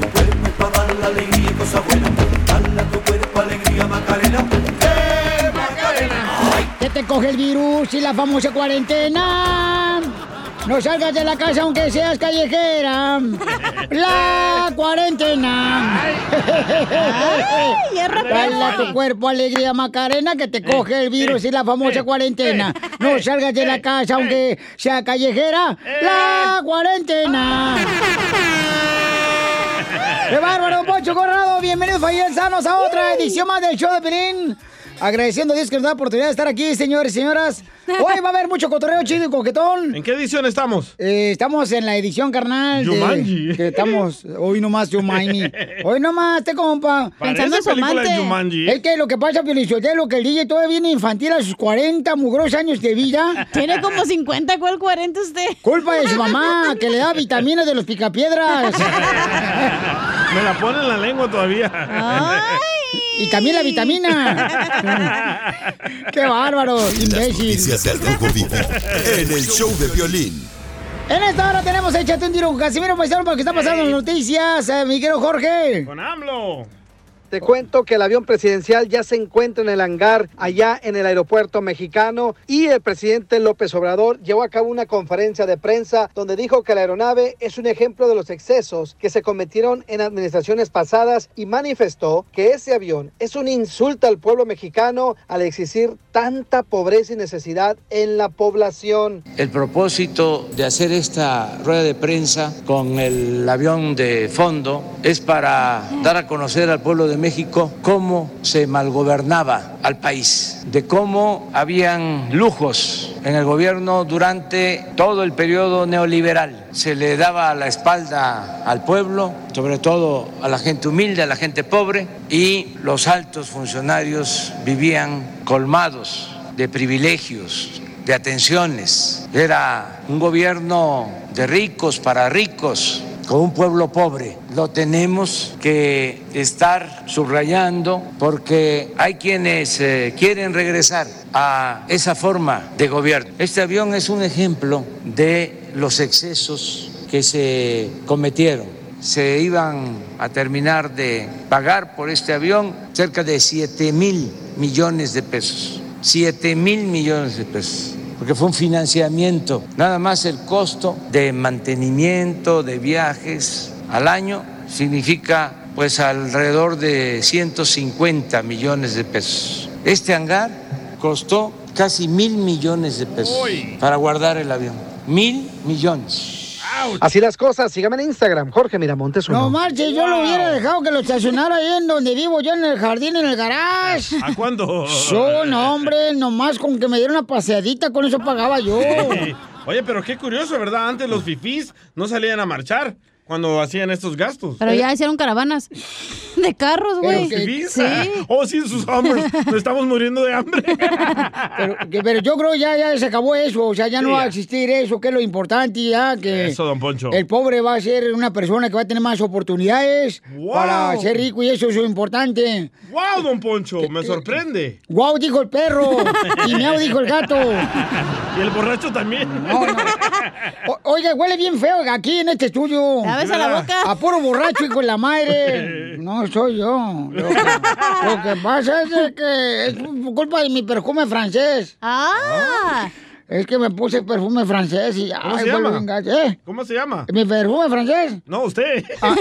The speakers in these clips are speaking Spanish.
cuerpo para dar la alegría y cosa buena. Dale a tu cuerpo alegría Macarena. ¡Eh, Macarena! Que te coge el virus y la famosa cuarentena. No salgas de la casa aunque seas callejera. La cuarentena. Dale a tu cuerpo alegría Macarena que te coge el virus y la famosa cuarentena. No salgas de la casa aunque sea callejera. La cuarentena. ¡Qué bárbaro, Poncho Corrado! Bienvenidos, sanos a otra edición más del show de Pelín. Agradeciendo a Dios que nos da la oportunidad de estar aquí, señores y señoras. Hoy va a haber mucho cotorreo chido y coquetón. ¿En qué edición estamos? Eh, estamos en la edición, carnal. de- Jumanji. que estamos, hoy nomás Jumanji. Hoy nomás, te compa. Pensando en su. Es que lo que pasa, lo que el DJ todavía viene infantil a sus 40 mugrosos años de vida. Tiene como 50, ¿cuál 40 usted? Culpa de su mamá, que le da vitaminas de los picapiedras. Me la pone en la lengua todavía. Y también la vitamina. ¡Qué bárbaro, imbécil! Noticias del Rojo Vivo en el show de Piolín. En esta hora tenemos Échate un tiro con Casimiro Paisano porque está pasando las noticias, eh, mi querido Jorge. Con AMLO. Te cuento que el avión presidencial ya se encuentra en el hangar allá en el aeropuerto mexicano y el presidente López Obrador llevó a cabo una conferencia de prensa donde dijo que la aeronave es un ejemplo de los excesos que se cometieron en administraciones pasadas y manifestó que ese avión es un insulto al pueblo mexicano al exigir tanta pobreza y necesidad en la población. El propósito de hacer esta rueda de prensa con el avión de fondo es para dar a conocer al pueblo de México cómo se malgobernaba al país, de cómo habían lujos en el gobierno durante todo el periodo neoliberal. Se le daba la espalda al pueblo, sobre todo a la gente humilde, a la gente pobre, y los altos funcionarios vivían colmados de privilegios, de atenciones. Era un gobierno de ricos para ricos, con un pueblo pobre. Lo tenemos que estar subrayando porque hay quienes eh, quieren regresar a esa forma de gobierno. Este avión es un ejemplo de los excesos que se cometieron. Se iban a terminar de pagar por este avión cerca de 7 mil millones de pesos. 7 mil millones de pesos porque fue un financiamiento. Nada más el costo de mantenimiento de viajes al año significa pues alrededor de 150 millones de pesos. Este hangar costó casi mil millones de pesos para guardar el avión. Mil millones. Así las cosas, sígame en Instagram, Jorge Miramontes uno. No marches, yo lo hubiera dejado que lo estacionara ahí en donde vivo yo, en el jardín, en el garage. ¿A cuándo? Yo, no, hombre, nomás con que me diera una paseadita, con eso pagaba yo. Oye, pero qué curioso, ¿verdad? Antes los fifís no salían a marchar. Cuando hacían estos gastos. Pero ya hicieron caravanas de carros, güey. Que- Sí. Oh, sí, sus hombres. Nos estamos muriendo de hambre. Pero, que- pero yo creo ya, ya se acabó eso, o sea, ya no Sí, va a ya. existir eso, que es lo importante ya, que Eso, don Poncho. el pobre va a ser una persona que va a tener más oportunidades Wow. para ser rico y eso es lo importante. ¡Wow, don Poncho! Me sorprende. Guau, dijo el perro, y miau, dijo el gato. Y el borracho también. O- oiga, huele bien feo aquí en este estudio. Lávese la boca. A puro borracho, hijo de la madre. No soy yo. Lo que, lo que pasa es que es culpa de mi perfume francés. Ah. Es que me puse perfume francés y ¿Cómo ay, se llama? ¿Eh? ¿Cómo se llama? ¿Mi perfume francés? No, usted. Ah,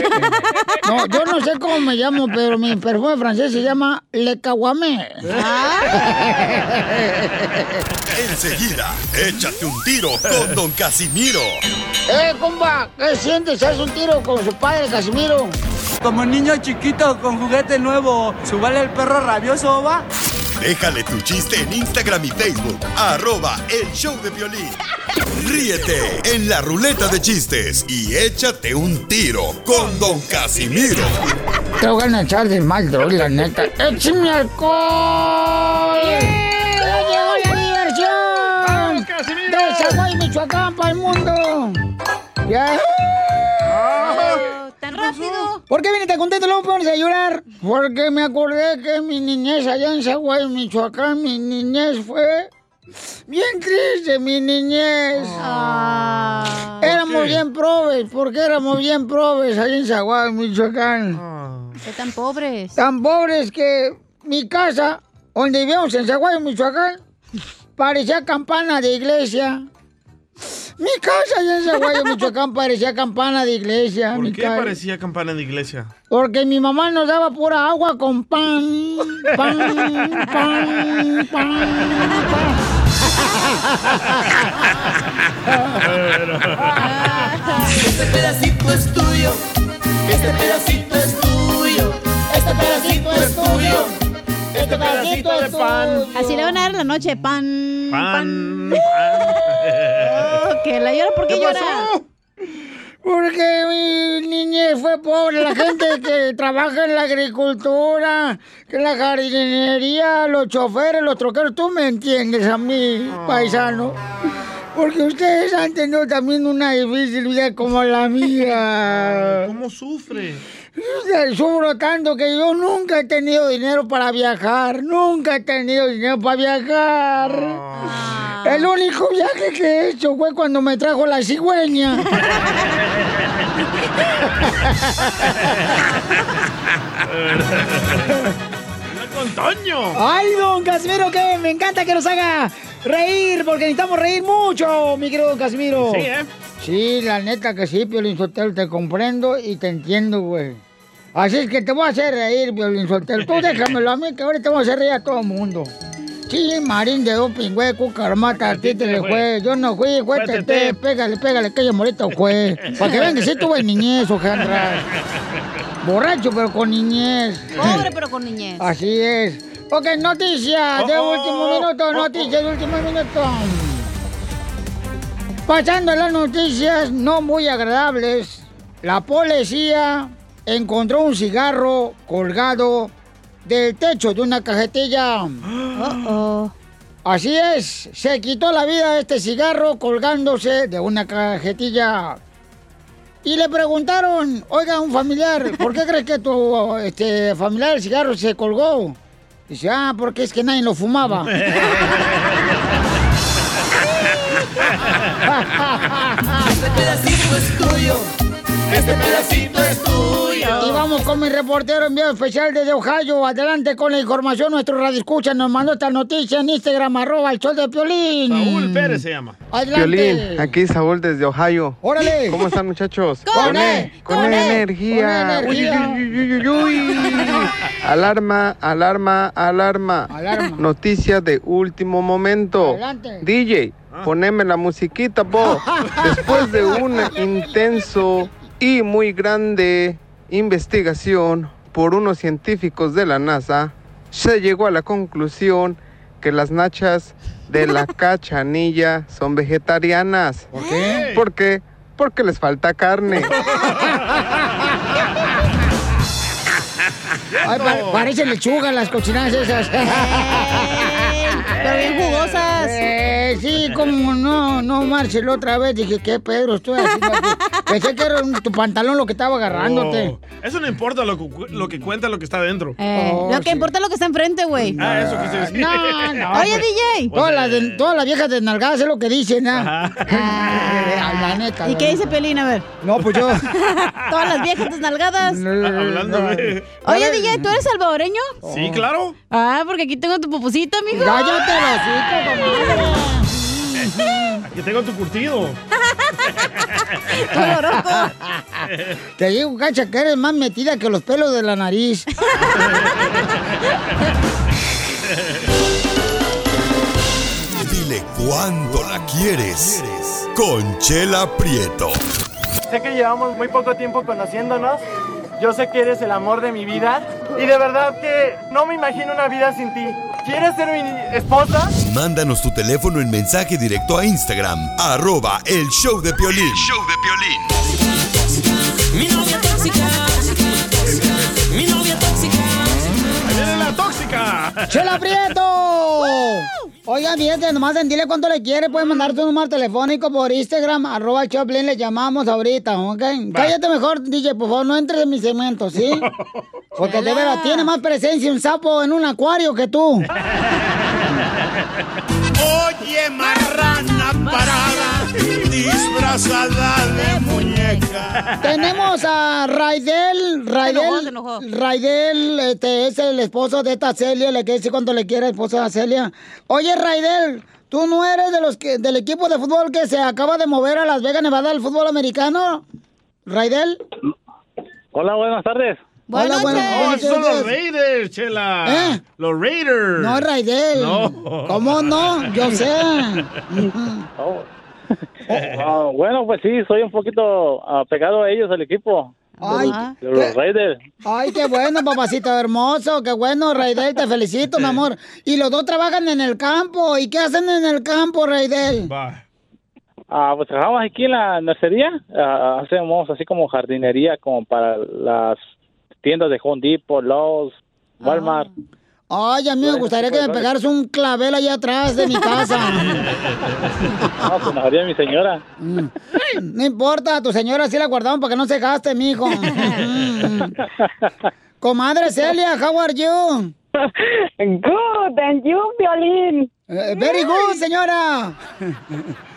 no, yo no sé cómo me llamo, pero mi perfume francés se llama Le Caguamé. Enseguida, échate un tiro con Don Casimiro. ¡Eh, compa! ¿Qué sientes? ¿Haz un tiro con su padre, Casimiro? Como niño chiquito con juguete nuevo, ¿subale el perro rabioso, va? Déjale tu chiste en Instagram y Facebook, arroba el show de violín. Ríete en la ruleta de chistes y échate un tiro con Don Casimiro. Te voy a echar de mal, droga, la neta. ¡Échame alcohol! ¡Ya llegó la diversión! ¡De Zaguay, Michoacán, para el mundo! ¡Ya! ¡Tan rápido! ¿Por qué viniste contento? Luego pones a llorar. Porque me acordé que mi niñez allá en Zaguay, Michoacán, mi niñez fue bien triste, mi niñez. Ah. Éramos bien probes, porque éramos bien probes allá en Zaguay, Michoacán. ¿Qué tan pobres? Tan pobres que mi casa, donde vivíamos en Zaguay, Michoacán, parecía campana de iglesia. Mi casa allá en Zaguayo, Michoacán, parecía campana de iglesia. mi ¿Por qué parecía campana de iglesia? Porque mi mamá nos daba pura agua con pan, pan, pan, pan, Este pedacito es tuyo, este pedacito es tuyo, este pedacito es tuyo, este pedacito es tuyo. Así le van a dar la noche, pan. Pan. Oh, que la llora, ¿por qué, ¿Qué llora? pasó? Porque mi niñez fue pobre, la gente que trabaja en la agricultura, que en la jardinería, los choferes, los troqueros, tú me entiendes a mí, paisano. Porque ustedes han tenido también una difícil vida como la mía. ¿Cómo sufre? Sufro tanto que yo nunca he tenido dinero para viajar, nunca he tenido dinero para viajar. El único viaje que he hecho fue cuando me trajo la cigüeña. con Toño! ¡Ay, don Casimiro, que me encanta que nos haga reír! Porque necesitamos reír mucho, mi querido don Casimiro. Sí, ¿eh? Sí, la neta que sí, Piolín Sotelo, te comprendo y te entiendo, güey. Así es que te voy a hacer reír, Piolín Sotelo. Tú déjamelo a mí, que ahorita te voy a hacer reír a todo el mundo. Sí, Marín de doping, güey, cucarmata, a ti te le fue. Yo no fui, güey, te, te, pégale, pégale, que ella morita, güey. Para que vean que sí tuve niñez, Ojandra. Borracho, pero con niñez. Pobre, pero con niñez. Así es. Ok, noticias de Oh, oh, último oh, minuto, oh, noticias de último minuto. Pasando a las noticias no muy agradables, la policía encontró un cigarro colgado del techo de una cajetilla. Así es, se quitó la vida este cigarro colgándose de una cajetilla. Y le preguntaron, oiga, un familiar, ¿por qué crees que tu este, familiar el cigarro se colgó? Dice, ah, porque es que nadie lo fumaba. Este pedacito es tuyo, este pedacito es tuyo. Y vamos con mi reportero enviado especial desde Ohio. Adelante con la información. Nuestro radio escucha nos mandó esta noticia en Instagram, arroba el show de Piolín. Saúl Pérez se llama. Adelante. Violín, aquí Saúl desde Ohio. Órale. ¿Cómo están muchachos? Con E, con, con E, energía. con energía. Uy, uy, uy, uy, uy. Alarma, alarma, alarma. Alarma. Noticia de último momento. Adelante. DJ, poneme la musiquita, po. Después de un intenso y muy grande investigación por unos científicos de la NASA, se llegó a la conclusión que las nachas de la cachanilla son vegetarianas. ¿Por qué? ¿Por qué? Porque les falta carne. Ay, pa- parecen las cochinadas esas. Pero bien jugosas. Eh, sí, como no, no, Marcel, otra vez dije, ¿qué Pedro estoy haciendo aquí? Pensé que era un- tu pantalón lo que estaba agarrándote. Oh, eso no importa lo lo que cuenta lo que está dentro. Eh, Oh, lo que importa es lo que está enfrente, güey. Ah, eso quise decir. No, no. Oye, pues, DJ. Todas las, de- todas las viejas desnalgadas es lo que dicen, ¿ah? la neta. ¿Y la qué dice Pelín? A ver. No, pues yo. Todas las viejas desnalgadas. Hablando de... Oye, DJ, ¿tú eres salvadoreño? Sí, claro. Ah, porque aquí tengo tu pupusita, mijo. Cállate los hijos, Aquí tengo tu curtido. Te digo, cacha, que eres más metida que los pelos de la nariz. Dile cuándo la quieres. Conchela Prieto. Sé que llevamos muy poco tiempo conociéndonos. Yo sé que eres el amor de mi vida. Y de verdad que no me imagino una vida sin ti. ¿Quieres ser mi esposa? Mándanos tu teléfono en mensaje directo a Instagram, arroba el show de Piolín. show de Mi novia tóxica. Mi novia tóxica. ¡Ahí viene la tóxica! ¡Chela Prieto! Oigan, fíjate, nomás en dile cuánto le quiere, pueden mandar tu número telefónico por Instagram, arroba Choplin, le llamamos ahorita, ¿ok? Cállate mejor, DJ, por favor, no entres en mi segmento, ¿sí? Porque de veras, tiene más presencia un sapo en un acuario que tú. Tenemos a Raidel, Raidel, se enojó. Raidel, este, es el esposo de esta Celia, le quiere decir cuánto le quiere esposa a Celia. Oye, Raidel, ¿tú no eres de los que, del equipo de fútbol que se acaba de mover a Las Vegas, Nevada, al fútbol americano? Raidel. Hola, buenas tardes. Hola, buenas Oh, buenas son los. Raiders, Chela. ¿Eh? Los Raiders. No, Raidel. No. ¿Cómo no? Yo sé. Oh. Ah, bueno, pues sí, soy un poquito ah, pegado a ellos, al equipo. Ay, De los Raiders. Ay, qué bueno, papacito hermoso, qué bueno, Raidel, te felicito, mi amor. Y los dos trabajan en el campo. ¿Y qué hacen en el campo, Raidel? Ah, pues trabajamos aquí en la nursería. Ah, hacemos así como jardinería como para las tiendas de Home Depot, Lowe's, Walmart. Ay, a mí me gustaría que me pegaras un clavel allá atrás de mi casa. No, pues nos haría mi señora. No importa, tu señora sí la guardamos para que no se gaste, mijo. Comadre Celia, how are you? Good, and you, Violín. Eh, very good, señora.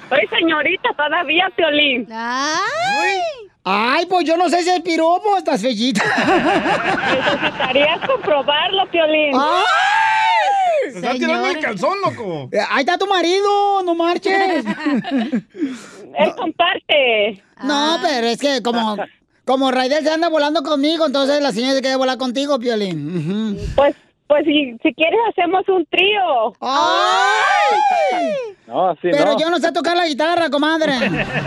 Soy señorita todavía, Violín. Ay. Ay, pues yo no sé si es piropo, estás fellita. Necesitarías comprobarlo, Violín. ¡Ay! Se está tirando el calzón, loco. Eh, Ahí está tu marido, no marches. Él comparte. No, pero es que como, como Raidel se anda volando conmigo, entonces la señora se quiere volar contigo, Piolín. Pues, pues si, si quieres hacemos un trío. ¡Ay! No, así Pero no. yo no sé tocar la guitarra, comadre.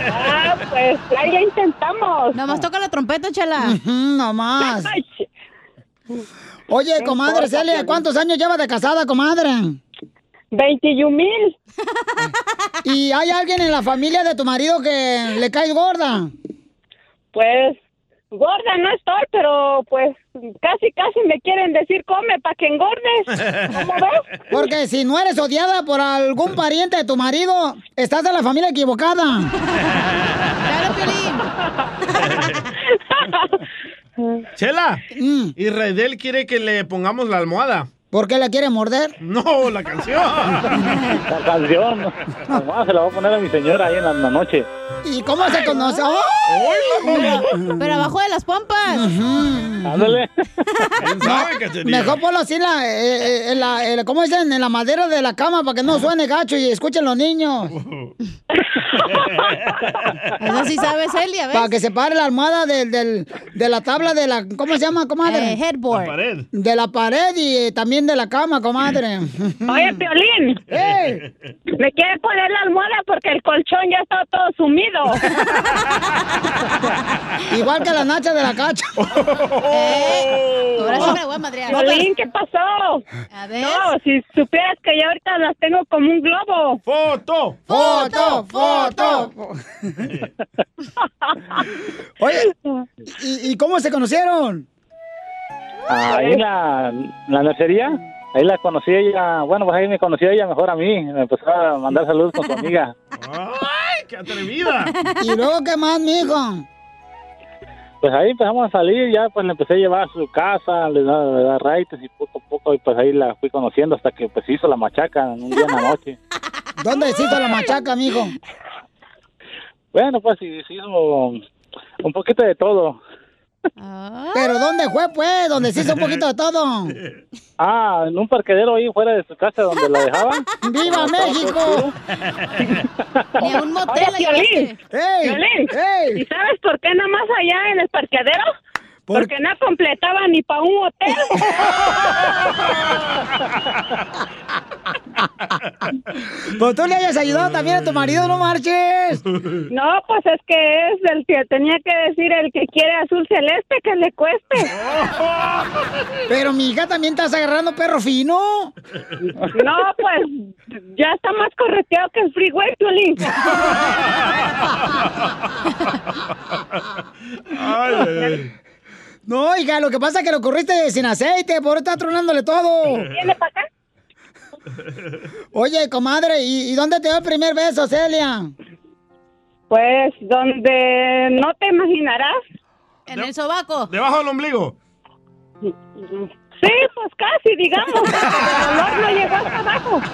Ah, pues ahí la intentamos. Nomás toca la trompeta, chela. Nomás. Oye, comadre Celia. ¿cuántos años lleva de casada, comadre? 21 mil. ¿Y hay alguien en la familia de tu marido que le cae gorda? Pues gorda no estoy, pero pues casi, casi me quieren decir come para que engordes. ¿Cómo ves? Porque si no eres odiada por algún pariente de tu marido, estás en la familia equivocada. Claro, Chela. Y Raidel quiere que le pongamos la almohada. ¿Por qué la quiere morder? No, la canción. La canción. Además, se la voy a poner a mi señora ahí en la, en la noche. ¿Y cómo se conoce? Pero abajo de las pompas. Ándale. Mejor ponlo así en la, eh, eh, en la, en la- ¿cómo dicen? En la madera de la cama para que no suene gacho y escuchen los niños. Eso sí sabe Celia, ¿ves? Para que se pare la almohada del, del- de la tabla de la, ¿cómo se llama, comadre? Eh, headboard. La pared. De la pared y eh, de la cama, comadre. Oye, Piolín. ¡Eh! Me quiere poner la almohada porque el colchón ya está todo sumido. Igual que la nacha de la cacha. Eh, ahora sí me la voy a madrear. Piolín, ¿qué pasó? A ver. No, si supieras que yo ahorita las tengo como un globo. ¡Foto! ¡Foto! ¡Foto! Oye, ¿y, y cómo se conocieron? Ahí en la, la nursería, ahí la conocí ella, bueno, pues ahí me conoció ella mejor a mí, me empezó a mandar saludos con su amiga. ¡Ay, qué atrevida! ¿Y luego qué más, mijo? Pues ahí empezamos a salir, ya pues le empecé a llevar a su casa, le da, le da raites y poco a poco, y pues ahí la fui conociendo hasta que pues hizo la machaca en un día en la noche. ¿Dónde se hizo la machaca, mijo? Bueno, pues sí, se hizo un poquito de todo. ¿Pero dónde fue, pues? ¿Donde se hizo un poquito de todo? Ah, en un parquedero ahí fuera de su casa donde la dejaban. ¡Viva México! Ni a un motel Oye, la Piolín, llevaste. ¡Ey! Piolín, ¡Ey! ¿y sabes por qué nada más allá en el parqueadero? ¿Por Porque no completaba ni para un hotel. Pues tú le hayas ayudado también a tu marido, no marches. No, pues es que es el que tenía que decir el que quiere azul celeste que le cueste. Pero mi hija también estás agarrando perro fino. No, pues ya está más correteado que el freeway. Ay, ay, ay. No, hija, lo que pasa es que lo corriste sin aceite, por estar tronándole todo. Viene para acá. Oye, comadre, ¿y, y dónde te dio el primer beso, Celia? Pues donde no te imaginarás. En el sobaco. ¿Debajo del ombligo? Sí, pues casi, digamos. El olor no llegó hasta abajo.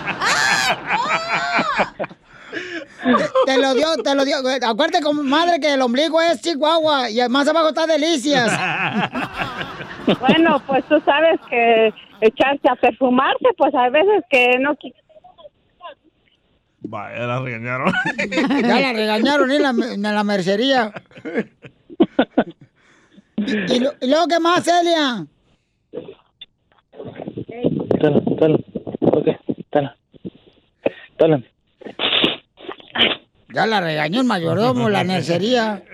Te lo dio, te lo dio. Acuérdate, comadre, que el ombligo es Chihuahua y más abajo está Delicias. Bueno, pues tú sabes que echarse a perfumarse, pues a veces que no... Vaya, la regañaron. Ya la regañaron en la, en la mercería. ¿Y, y lo- y luego qué más, Celia? Tala, tala, ok, tala, tala. Ya la regañó el mayordomo, la mercería.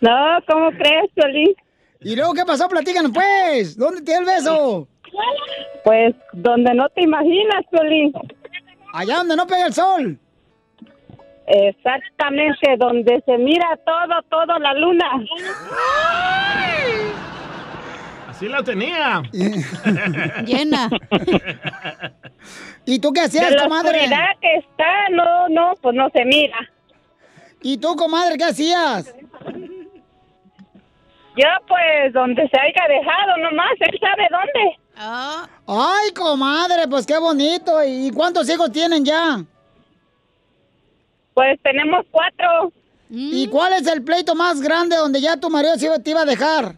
No, ¿cómo crees, Piolín? ¿Y luego qué pasó? Platícanos, pues. ¿Dónde te dio el beso? Pues donde no te imaginas, Piolín. Allá donde no pega el sol. Exactamente, donde se mira todo, todo la luna. Así la tenía. Llena. ¿Y tú qué De hacías, la comadre? que está, no, no, pues no se mira. ¿Y tú, comadre, qué hacías? Yo, pues, donde se haya dejado nomás, él sabe dónde. Ah, Ay, comadre, pues qué bonito. ¿Y cuántos hijos tienen ya? Pues tenemos cuatro. ¿Y cuál es el pleito más grande donde ya tu marido se iba- te iba a dejar?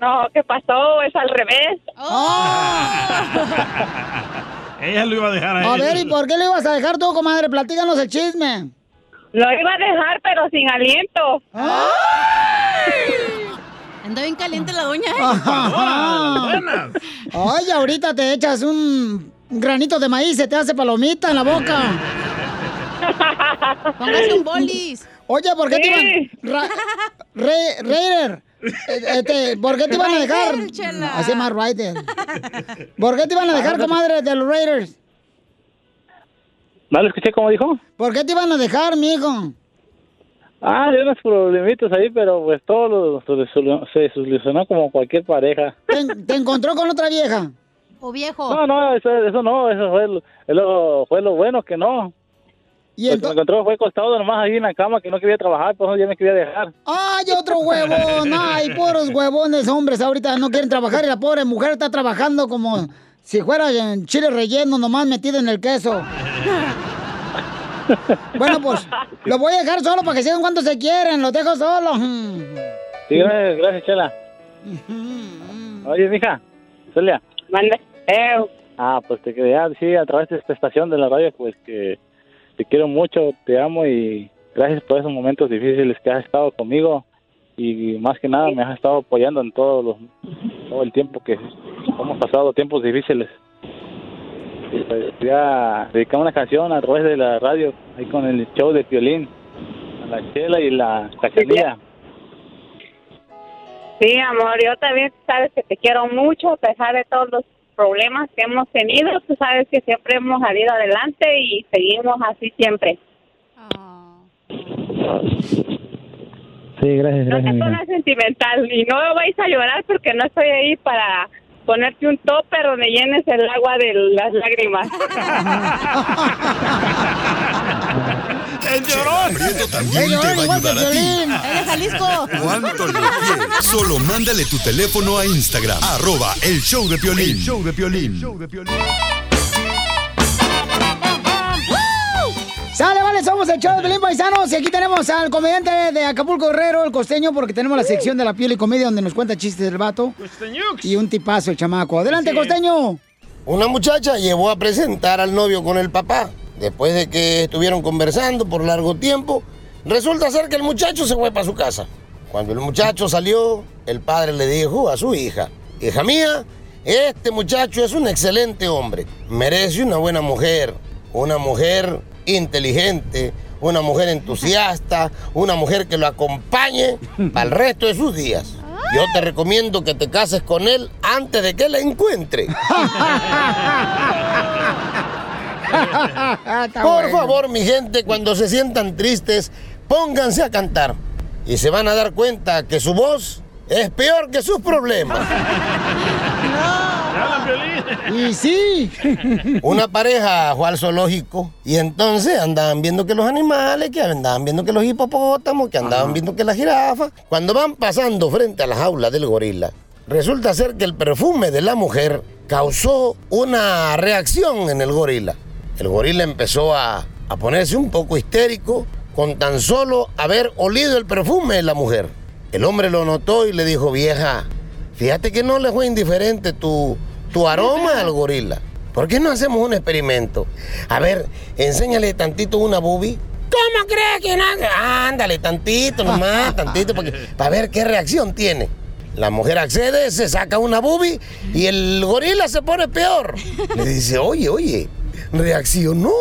No, ¿qué pasó? Es al revés. Ella lo iba a dejar a, A ver, ¿y por qué le ibas a dejar tú, comadre? Platícanos el chisme. Lo iba a dejar, pero sin aliento. Anda bien caliente la doña. ¿eh? Ajá. Ay, ahorita te echas un granito de maíz, se te hace palomita en la boca. Póngase un bolis. Oye, ¿por qué te iban... Ra- Re- Raider, eh, este, ¿por qué te iban a dejar? Raider, chela. Así más Raider. ¿Por qué te iban a dejar, comadre, de los Raiders? ¿No lo escuché como dijo? ¿Por qué te iban a dejar, mijo? Ah, hay unos problemitas ahí, pero pues todo lo, se solucionó como cualquier pareja. ¿Te, te encontró con otra vieja? O viejo. No, no, eso, eso no, eso fue lo, lo- fue lo bueno que no. ¿Y Lo que me encontró fue acostado nomás ahí en la cama que no quería trabajar, por eso ya me quería dejar. ¡Ay, otro huevón! ¡Ay, puros huevones hombres ahorita no quieren trabajar y la pobre mujer está trabajando como si fuera en chile relleno nomás metido en el queso. Bueno, pues lo voy a dejar solo para que sigan cuando se quieren, los dejo solo. Sí, gracias, gracias, Chela. Oye, mija, Celia. Mande. Ah, pues te quería decir a través de esta estación de la radio, pues que te quiero mucho, te amo y gracias por esos momentos difíciles que has estado conmigo y más que nada me has estado apoyando en todos los, todo el tiempo que hemos pasado tiempos difíciles. Pues dedicar una canción a través de la radio, ahí con el show de violín. a la Chela y la Cachanilla. Sí, amor, yo también sabes que te quiero mucho a pesar de todos los problemas que hemos tenido. Tú sabes que siempre hemos salido adelante y seguimos así siempre. Sí, gracias, No te gracias. pongas sentimental y no me vais a llorar porque no estoy ahí para ponerte un topper donde llenes el agua de las lágrimas. ¡El llorón! Prieto también te va a ayudar a ti. ¡Es de Jalisco! ¿Cuánto le quieres? Solo mándale tu teléfono a Instagram, arroba el show de Piolín. El show de Piolín. Sale, somos el show de Pelín Paisanos y aquí tenemos al comediante de Acapulco Guerrero, el costeño, porque tenemos la sección de la piel y comedia donde nos cuenta chistes del vato. Y un tipazo el chamaco. Adelante, costeño. Una muchacha llevó a presentar al novio con el papá. Después de que estuvieron conversando por largo tiempo, resulta ser que el muchacho se fue para su casa. Cuando el muchacho salió, el padre le dijo a su hija, hija mía, este muchacho es un excelente hombre, merece una buena mujer, una mujer inteligente, una mujer entusiasta, una mujer que lo acompañe para el resto de sus días. Yo te recomiendo que te cases con él antes de que la encuentre. Por favor, mi gente, cuando se sientan tristes, pónganse a cantar. Y se van a dar cuenta que su voz es peor que sus problemas. Y sí. Una pareja fue al zoológico y entonces andaban viendo que los animales, que andaban viendo que los hipopótamos, que andaban viendo que las jirafas. Cuando van pasando frente a la jaula del gorila, resulta ser que el perfume de la mujer causó una reacción en el gorila. El gorila empezó a, a ponerse un poco histérico con tan solo haber olido el perfume de la mujer. El hombre lo notó y le dijo, vieja, fíjate que no le fue indiferente tu, tu aroma al gorila. ¿Por qué no hacemos un experimento? A ver, enséñale tantito una boobie. ¿Cómo crees que no? Ándale, tantito nomás, tantito, porque, para ver qué reacción tiene. La mujer accede, se saca una boobie y el gorila se pone peor. Le dice, oye, oye, reaccionó.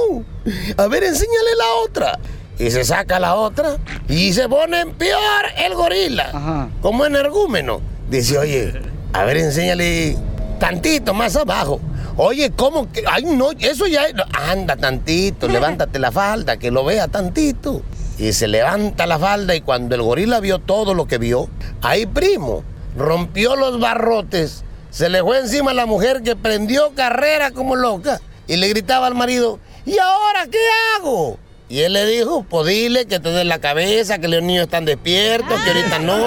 A ver, enséñale la otra. Y se saca la otra y se pone peor el gorila. Como energúmeno. Dice, oye, a ver, enséñale tantito más abajo. Oye, ¿cómo que? Ay, no, eso ya. Anda tantito, levántate la falda, que lo vea tantito. Y se levanta la falda y cuando el gorila vio todo lo que vio, ahí primo, rompió los barrotes, se le fue encima a la mujer que prendió carrera como loca y le gritaba al marido, ¿y ahora qué hago? Y él le dijo, pues dile que te den la cabeza, que los niños están despiertos, que ahorita no.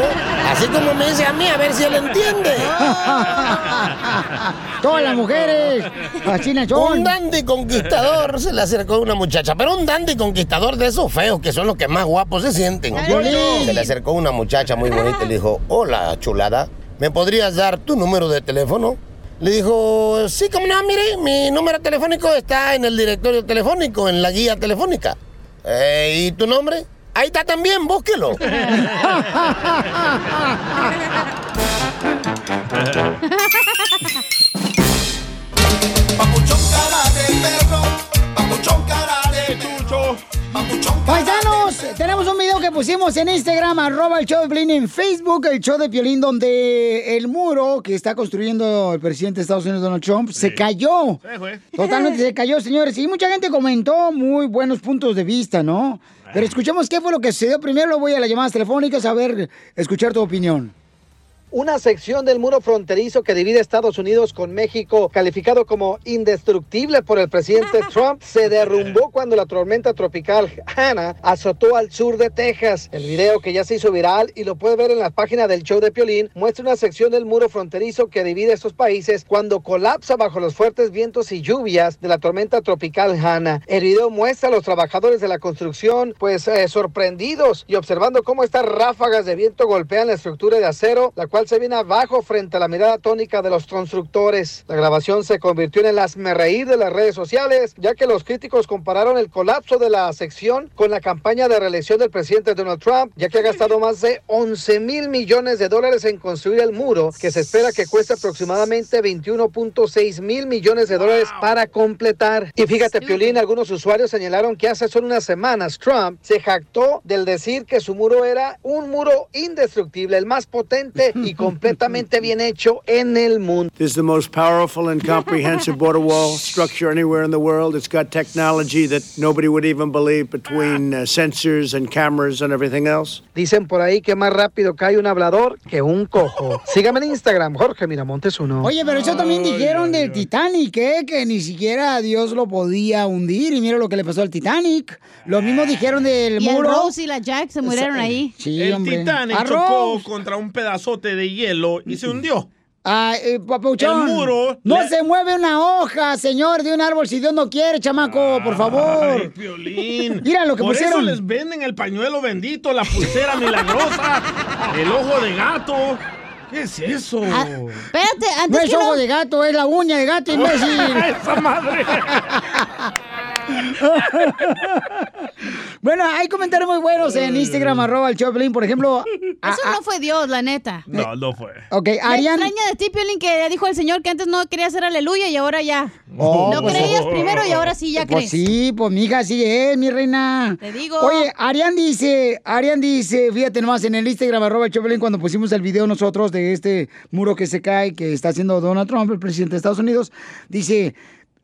Así como me dice a mí, a ver si él entiende. Todas las mujeres, así. Un dandy conquistador se le acercó a una muchacha, pero un dandy conquistador de esos feos que son los que más guapos se sienten. Se le acercó una muchacha muy bonita y le dijo, hola chulada, ¿me podrías dar tu número de teléfono? Le dijo, sí, como no, mire, mi número telefónico está en el directorio telefónico, en la guía telefónica. "Eh, ¿Y tu nombre? Ahí está también, búsquelo. Paisanos, tenemos un video que pusimos en Instagram, arroba el show de Piolín, en Facebook, el show de Piolín, donde el muro que está construyendo el presidente de Estados Unidos, Donald Trump, se cayó. Fue. Totalmente se cayó, señores. Y mucha gente comentó muy buenos puntos de vista, ¿no? Pero escuchemos qué fue lo que sucedió. Primero lo voy a las llamadas telefónicas a ver, escuchar tu opinión. Una sección del muro fronterizo que divide Estados Unidos con México, calificado como indestructible por el presidente Trump, se derrumbó cuando la tormenta tropical Hannah azotó al sur de Texas. El video que ya se hizo viral y lo puede ver en la página del show de Piolín muestra una sección del muro fronterizo que divide estos países cuando colapsa bajo los fuertes vientos y lluvias de la tormenta tropical Hannah. El video muestra a los trabajadores de la construcción pues eh, sorprendidos y observando cómo estas ráfagas de viento golpean la estructura de acero, la cual se viene abajo frente a la mirada tónica de los constructores. La grabación se convirtió en el reír de las redes sociales, ya que los críticos compararon el colapso de la sección con la campaña de reelección del presidente Donald Trump, ya que ha gastado más de 11 mil millones de dólares en construir el muro, que se espera que cueste aproximadamente 21.6 mil millones de dólares para completar. Y fíjate, Piolín, algunos usuarios señalaron que hace solo unas semanas Trump se jactó del decir que su muro era un muro indestructible, el más potente y completamente bien hecho en el mundo. This is the most powerful and comprehensive border wall structure anywhere in the world. It's got technology that nobody would even believe between uh, sensors and cameras and everything else. Dicen por ahí que más rápido cae un hablador que un cojo. Sígame en Instagram, Jorge Miramontes uno. Oye, pero eso también dijeron del Titanic, ¿eh? que ni siquiera Dios lo podía hundir. Y mira lo que le pasó al Titanic. Lo mismo dijeron del Y el muro. Rose y la Jack se murieron ahí. Sí, el hombre. Titanic chocó contra un pedazote de hielo y se hundió. Ay, eh, papuchón. El muro No le- se mueve una hoja, señor, de un árbol si Dios no quiere, chamaco, por Ay, favor. Piolín. Mira lo que Por pusieron. eso les venden el pañuelo bendito, la pulsera milagrosa, el ojo de gato. ¿Qué es eso? Espérate, antes No es que ojo no- de gato, es la uña de gato, imbécil. ¡Esa madre! bueno, hay comentarios muy buenos en Instagram, arroba el Choplin, por ejemplo. a- Eso no fue Dios, la neta. No, no fue. Ok, Arián. extraña de ti, Piolín, que dijo el Señor que antes no quería hacer aleluya y ahora ya. Oh, no pues- creías primero y ahora sí ya Pues crees. sí, pues mija, sí es, mi reina. Te digo. Oye, Arián dice, Arián dice, fíjate nomás en el Instagram, arroba el Choplin, cuando pusimos el video nosotros de este muro que se cae, que está haciendo Donald Trump, el presidente de Estados Unidos, dice...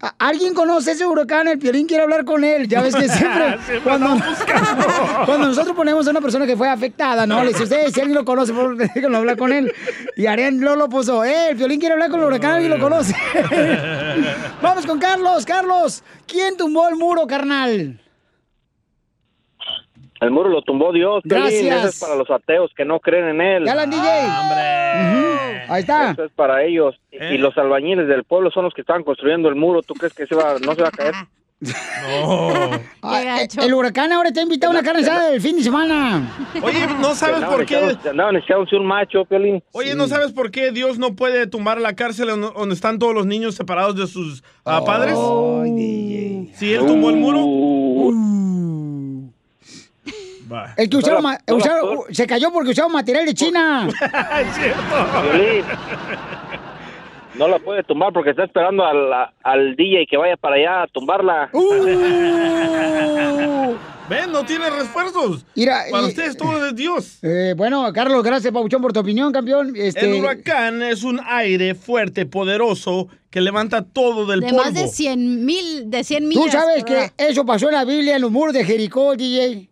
"¿A- ¿Alguien conoce ese huracán? El Piolín quiere hablar con él. Ya ves que siempre, Siempre cuando, nosotros ponemos a una persona que fue afectada, ¿no? Le dice, usted, si alguien lo conoce, por favor, déjenlo hablar con él. Y Arián no lo puso, eh, el Piolín quiere hablar con el huracán, alguien lo conoce. Vamos con Carlos. Carlos, ¿quién tumbó el muro, carnal? El muro lo tumbó Dios, Piolín. Gracias. Eso es para los ateos que no creen en él. ¿Ya la DJ? Ujú, Ahí está. Eso es para ellos. Y- ¿Eh? Y los albañiles del pueblo son los que estaban construyendo el muro. ¿Tú crees que se va, no se va a caer? Ah, eh, el huracán ahora te ha invitado a una carne asada del fin de semana. Oye, ¿no sabes por qué? Andaban echándose un macho, Piolín. Oye, ¿no sabes por qué Dios no puede tumbar la cárcel donde están todos los niños separados de sus ah, padres? Si él tumbó el muro. Va. El que usaron, No la- no la- se cayó porque usaron material de China. es cierto. Piolín. No la puede tumbar porque está esperando al, al DJ que vaya para allá a tumbarla. Ven, no tiene refuerzos. Mira, Para y- ustedes todo es Dios. Eh, bueno, Carlos, gracias, Pabuchón, por tu opinión, campeón. Este, El huracán es un aire fuerte, poderoso, que levanta todo del De polvo. más de 100 mil, de 100 millas. Tú sabes ¿verdad? que eso pasó en la Biblia, en los muros de Jericó, DJ.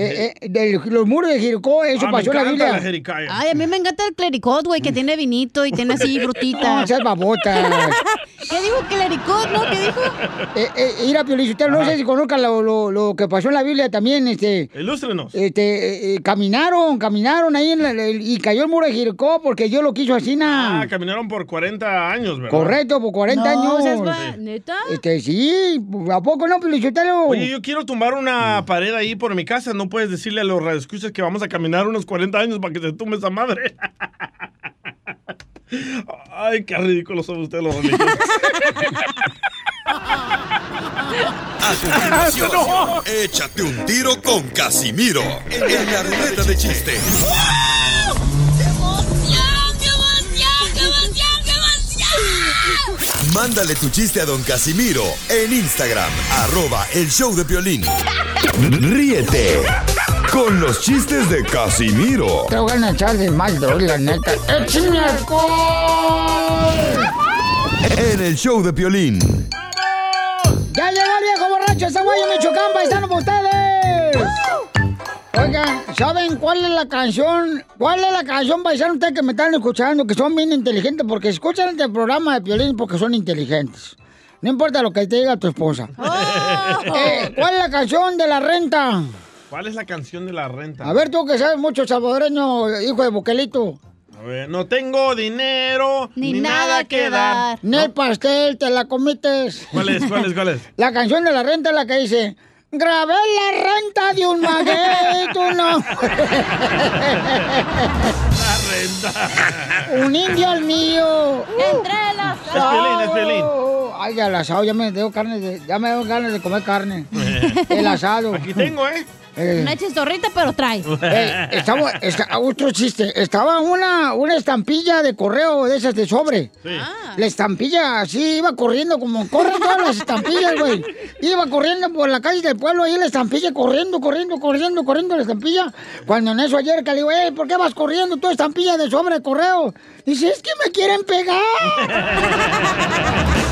Eh, eh, de los muros de Jericó, eso Ah, pasó en la Biblia. la. Ay, a mí me encanta el clericot, güey, que tiene vinito y tiene así frutita. No, seas babota. ¿Qué dijo clericot, no? ¿Qué dijo? Eh, eh, mira, Piolichotelo, no sé si conozcan lo, lo- lo que pasó en la Biblia también, este... Ilústrenos. Este, eh, eh, caminaron, caminaron ahí en la- el- y cayó el muro de Jericó porque Dios lo quiso así, na. Ah, caminaron por 40 años, ¿verdad? Correcto, por 40 No, años. seas va- ¿Neta? Este, sí, ¿a poco no, Piolichotelo? Oye, yo quiero tumbar una pared ahí por mi casa. No puedes decirle a los radioescuchas que vamos a caminar unos 40 años para que se tumbe esa madre. Ay, qué ridículos son ustedes los religiosos. A continuación, échate un tiro con Casimiro en la ruleta de chiste. Mándale tu chiste a don Casimiro en Instagram, arroba el show de violín. Ríete con los chistes de Casimiro Te voy a echar de mal, la neta. ¡Échame en el show de violín. ¡Ya llegó el viejo borracho de Zaguayo, Michoacán, paisano para ustedes! Oigan, ¿saben cuál es la canción? ¿Cuál es la canción, paisano, ustedes que me están escuchando? Que son bien inteligentes, porque escuchan este programa de Piolín porque son inteligentes. No importa lo que te diga tu esposa. Eh, ¿Cuál es la canción de la renta? ¿Cuál es la canción de la renta? A ver, tú que sabes mucho salvadoreño, hijo de Buquelito. A ver, no tengo dinero ni, Ni nada, nada que dar. Ni el pastel, te la comites. ¿Cuál es? ¿Cuál es? ¿Cuál es? La canción de la renta es la que dice... Grabé la renta de un maguey, tú no. La Un indio al mío. Entre las Es Piolín, es Piolín. Ay, al asado, ya me dio carne de, ya me dio ganas de comer carne. El asado. Aquí tengo, ¿eh? Una chistorrita, pero trae. Eh, estaba, está- otro chiste. Estaba una, una estampilla de correo de esas de sobre. La estampilla así iba corriendo como corren todas las estampillas, güey. Iba corriendo por la calle del pueblo ahí la estampilla corriendo, corriendo, corriendo, corriendo la estampilla. Cuando en eso ayer que le digo, "Ey, ¿por qué vas corriendo tu estampilla de sobre de correo? Dice, es que me quieren pegar.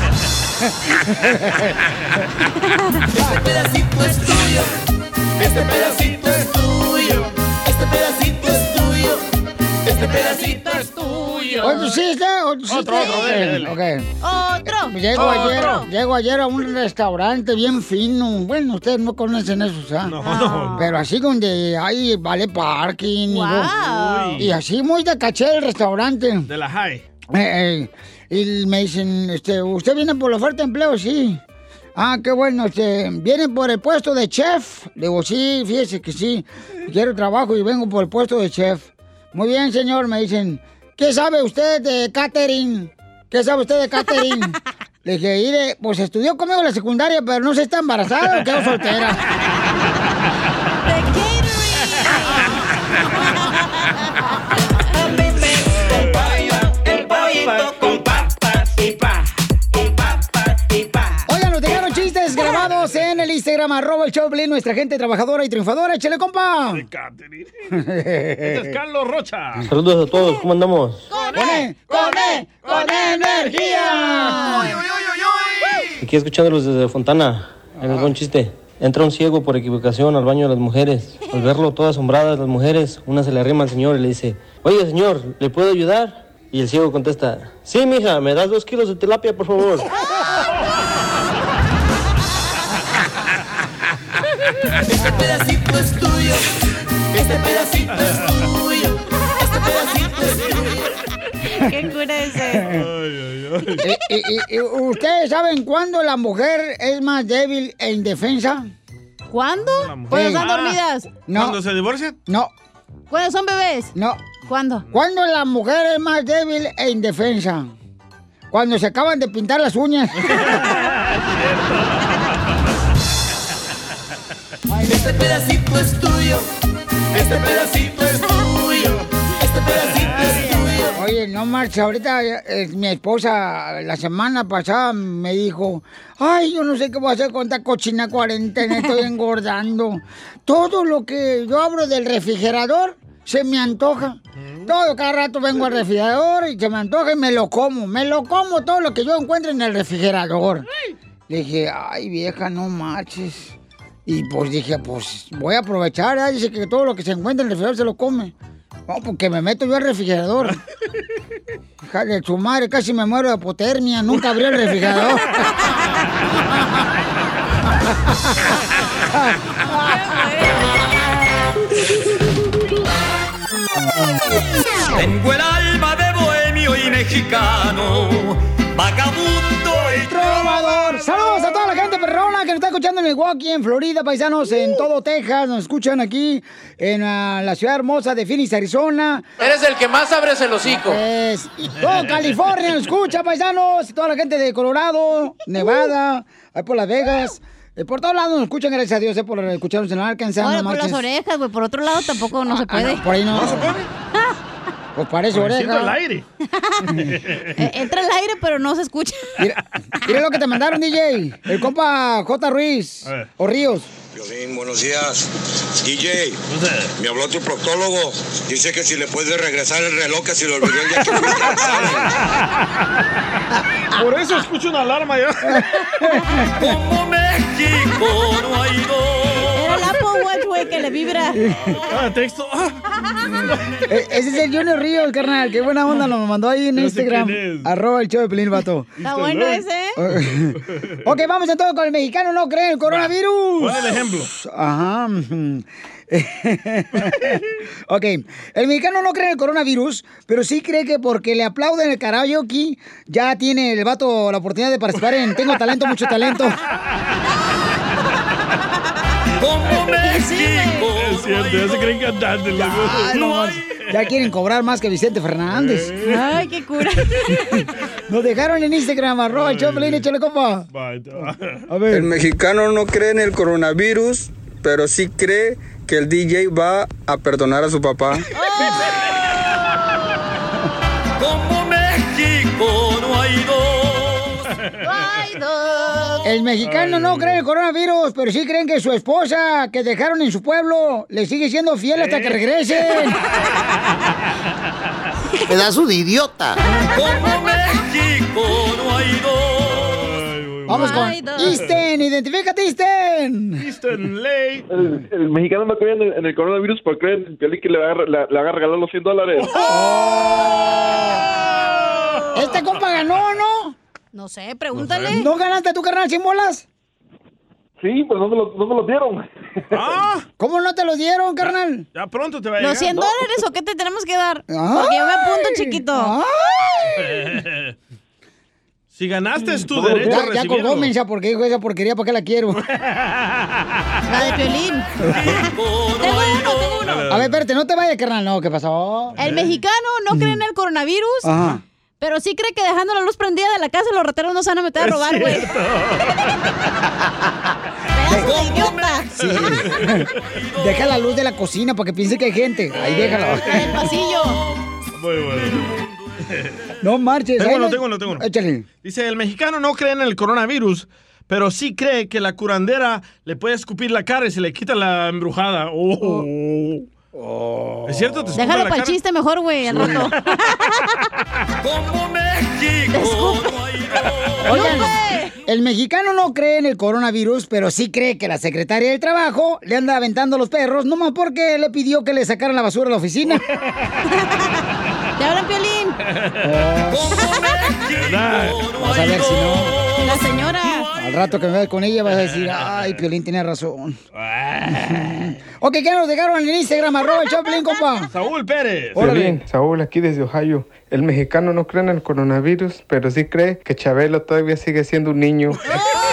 Este pedacito es tuyo. Este pedacito es tuyo. Este pedacito es tuyo. Este pedacito es tuyo. Otro chiste, otro chiste. Otro, otro, dele, dele. Ok. Otro. Llego Otro. ayer, llego ayer a un restaurante bien fino. Bueno, ustedes no conocen eso, ¿ah? No, no. Pero así donde hay vale parking. y Wow. go- Y, así muy de caché el restaurante. De la high. Eh, eh, y me dicen, este, ¿usted viene por la oferta de empleo? Sí. Ah, qué bueno, este, ¿viene por el puesto de chef? Le digo, sí, fíjese que sí. Quiero trabajo y vengo por el puesto de chef. Muy bien, señor, me dicen, ¿qué sabe usted de catering? ¿Qué sabe usted de catering? Le dije, pues estudió conmigo en la secundaria, pero no se está embarazada o quedó soltera. El pollito Instagram, arroba el Piolín, nuestra gente trabajadora y triunfadora. ¡Échale, compa! Este es Carlos Rocha. Saludos a todos, ¿cómo andamos? ¡Con E! ¡Con E! ¡Con energía! Aquí escuchándolos desde Fontana. Ahí les va un chiste. Entra un ciego por equivocación al baño de las mujeres. Al verlo todas asombradas las mujeres, una se le arrima al señor y le dice, oye señor, ¿le puedo ayudar? Y el ciego contesta, sí mija, ¿me das dos kilos de tilapia por favor? Este pedacito es tuyo. Este pedacito es tuyo. Este pedacito es tuyo. ¿Qué cura ese? Eh, eh, eh, ¿Ustedes saben cuándo la mujer es más débil e indefensa? ¿Cuándo? Cuando están Ah. dormidas. No. ¿Cuándo se divorcian? No. ¿Cuándo son bebés? No. ¿Cuándo? ¿Cuándo la mujer es más débil e indefensa? Cuando se acaban de pintar las uñas. Este pedacito es tuyo. Este pedacito es tuyo. Este pedacito es tuyo. Oye, no marcha, ahorita eh, mi esposa la semana pasada me dijo, ay, yo no sé qué voy a hacer con esta cochina cuarentena, estoy engordando. Todo lo que yo abro del refrigerador se me antoja. Todo, cada rato vengo al refrigerador y se me antoja y me lo como. Me lo como todo lo que yo encuentro en el refrigerador. Le dije, ay, vieja, no marches. Y pues dije, pues voy a aprovechar. ¿eh? Dice que todo lo que se encuentra en el refrigerador se lo come. No, porque me meto yo al refrigerador. Hija de su madre, casi me muero de hipotermia. Nunca abrí el refrigerador. Tengo el alma de bohemio y mexicano, vagabundo y. Saludos a toda la gente perrona que nos está escuchando en Milwaukee, en Florida, paisanos, en todo Texas. Nos escuchan aquí en ah, la ciudad hermosa de Phoenix, Arizona. Eres el que más abres el hocico. Es, todo California nos escucha, paisanos. Toda la gente de Colorado, Nevada, ahí por Las Vegas. eh, por todos lados nos escuchan, gracias a Dios, eh, por escucharnos en Arkansas. Bueno, no por las orejas, güey. Por otro lado tampoco no se Ah, puede. no, por ahí no. ¿No se puede? Pues parece oreja. el aire. Eh, Entra el aire, pero no se escucha. Mira lo que te mandaron, DJ. El compa J. Ruiz. O Ríos. Violín, buenos días. DJ, me habló tu proctólogo. Dice que si le puedes regresar el reloj que se le olvidó el día que examen. Por eso escucho una alarma ya. Como México no hay Era el Apple Watch, güey, que le vibra. Ah, texto. E- Ese es el Junior Ríos, carnal. Qué buena onda nos mandó ahí en No Instagram. Arroba el show de Pelín, vato. Está bueno ese, ¿eh? ok, vamos entonces con el mexicano no cree en el coronavirus. Pon el ejemplo. Ajá. ok, el mexicano no cree en el coronavirus, pero sí cree que porque le aplauden el karaoke, ya tiene el vato la oportunidad de participar en Tengo Talento, Mucho Talento. Como México. Es cierto, ya se creen cantantes, loco. no más. Ya quieren cobrar más que Vicente Fernández. Ay, qué cura. Nos dejaron en Instagram, arroba el Choplin, échale compa. A ver. El mexicano no cree en el coronavirus, pero sí cree que el DJ va a perdonar a su papá. Como El mexicano no cree en el coronavirus, pero sí creen que su esposa, que dejaron en su pueblo, le sigue siendo fiel hasta que regresen. Pedazo de idiota. Como México no hay dos. Vamos con Isten, identifícate, Isten. Isten, ley. El, el mexicano no cree en el, en el coronavirus porque cree en el Piolín que le va, a, le, le va a regalar los 100 dólares. Este compa ganó, ¿no? No sé, pregúntale. ¿No ganaste tu carnal sin bolas? Sí, pues no me lo, no me lo dieron. ¿Cómo no te lo dieron, carnal? Ya pronto te va a ¿Los llegar. 100 dólares o qué te tenemos que dar? Porque yo me apunto, chiquito. Si ganaste es tu Ya, derecho a ya recibirlo. colgó, mensa, porque dijo esa porquería, ¿para qué la quiero? La de Piolín. tengo uno, tengo uno. A ver, espérate, no te vayas, carnal. No, ¿qué pasó? El mexicano no cree en el coronavirus, Ajá. Pero sí cree que dejando la luz prendida de la casa los rateros no se van a meter a robar, güey. Sí. Deja la luz de la cocina para que piense que hay gente. Ahí déjala. En el pasillo. Muy bueno. No marches. Tengo uno, no- tengo uno, tengo uno. Échale. Dice, el mexicano no cree en el coronavirus, pero sí cree que la curandera le puede escupir la cara y se le quita la embrujada. Oh. ¿Es cierto? ¿Te Déjalo para el chiste mejor, güey, al rato. Como México. Oigan, el mexicano no cree en el coronavirus, pero sí cree que la secretaria del trabajo le anda aventando los perros, nomás porque le pidió que le sacaran la basura a la oficina. ¿Te hablan, Piolín? Vas a ver si no. La señora. Al rato que me veas con ella vas a decir, ay, Piolín tenía razón. ok, ¿qué nos dejaron en Instagram? Arroba el Choplin, compa. Saúl Pérez. Piolín, Saúl, aquí desde Ohio. El mexicano no cree en el coronavirus, pero sí cree que Chabelo todavía sigue siendo un niño.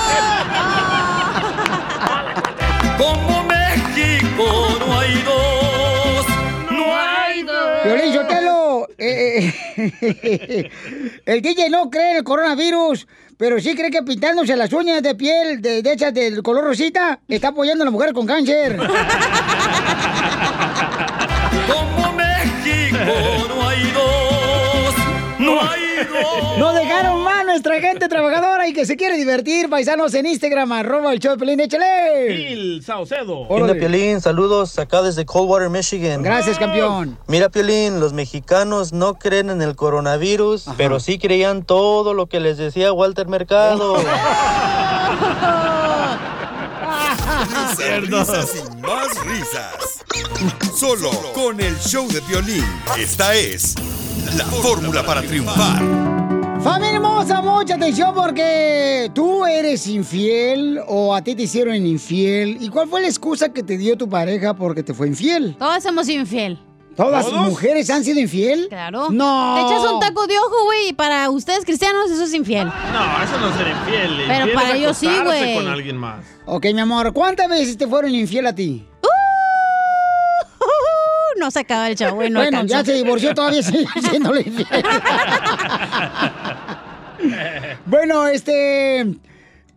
el DJ no cree en el coronavirus, pero sí cree que pintándose las uñas de piel de, de hechas del color rosita está apoyando a la mujer con cáncer. Como México no hay dos. No hay dos. No dejaron más nuestra gente trabajadora y que se quiere divertir, paisanos en Instagram, arroba el show de Pelín, échale. Gil Saucedo. Mira, Piolín, saludos acá desde Coldwater, Michigan. Gracias, campeón. Mira, Piolín, los mexicanos no creen en el coronavirus, pero sí creían todo lo que les decía Walter Mercado. Risas, risas y más risas. Solo con el show de violín. Esta es la fórmula para triunfar. Familia hermosa, mucha atención porque tú eres infiel o a ti te hicieron infiel. ¿Y cuál fue la excusa que te dio tu pareja porque te fue infiel? Todos somos infiel. ¿Todas mujeres han sido infiel? Claro. No. Te echas un taco de ojo, güey, y para ustedes cristianos eso es infiel. No, eso no es ser infiel. Pero Infiel para es ellos sí, güey. con alguien más. Ok, mi amor, ¿cuántas veces te fueron infiel a ti? no se acaba el güey. No bueno, ya se divorció, todavía sigue siéndole infiel. bueno, este...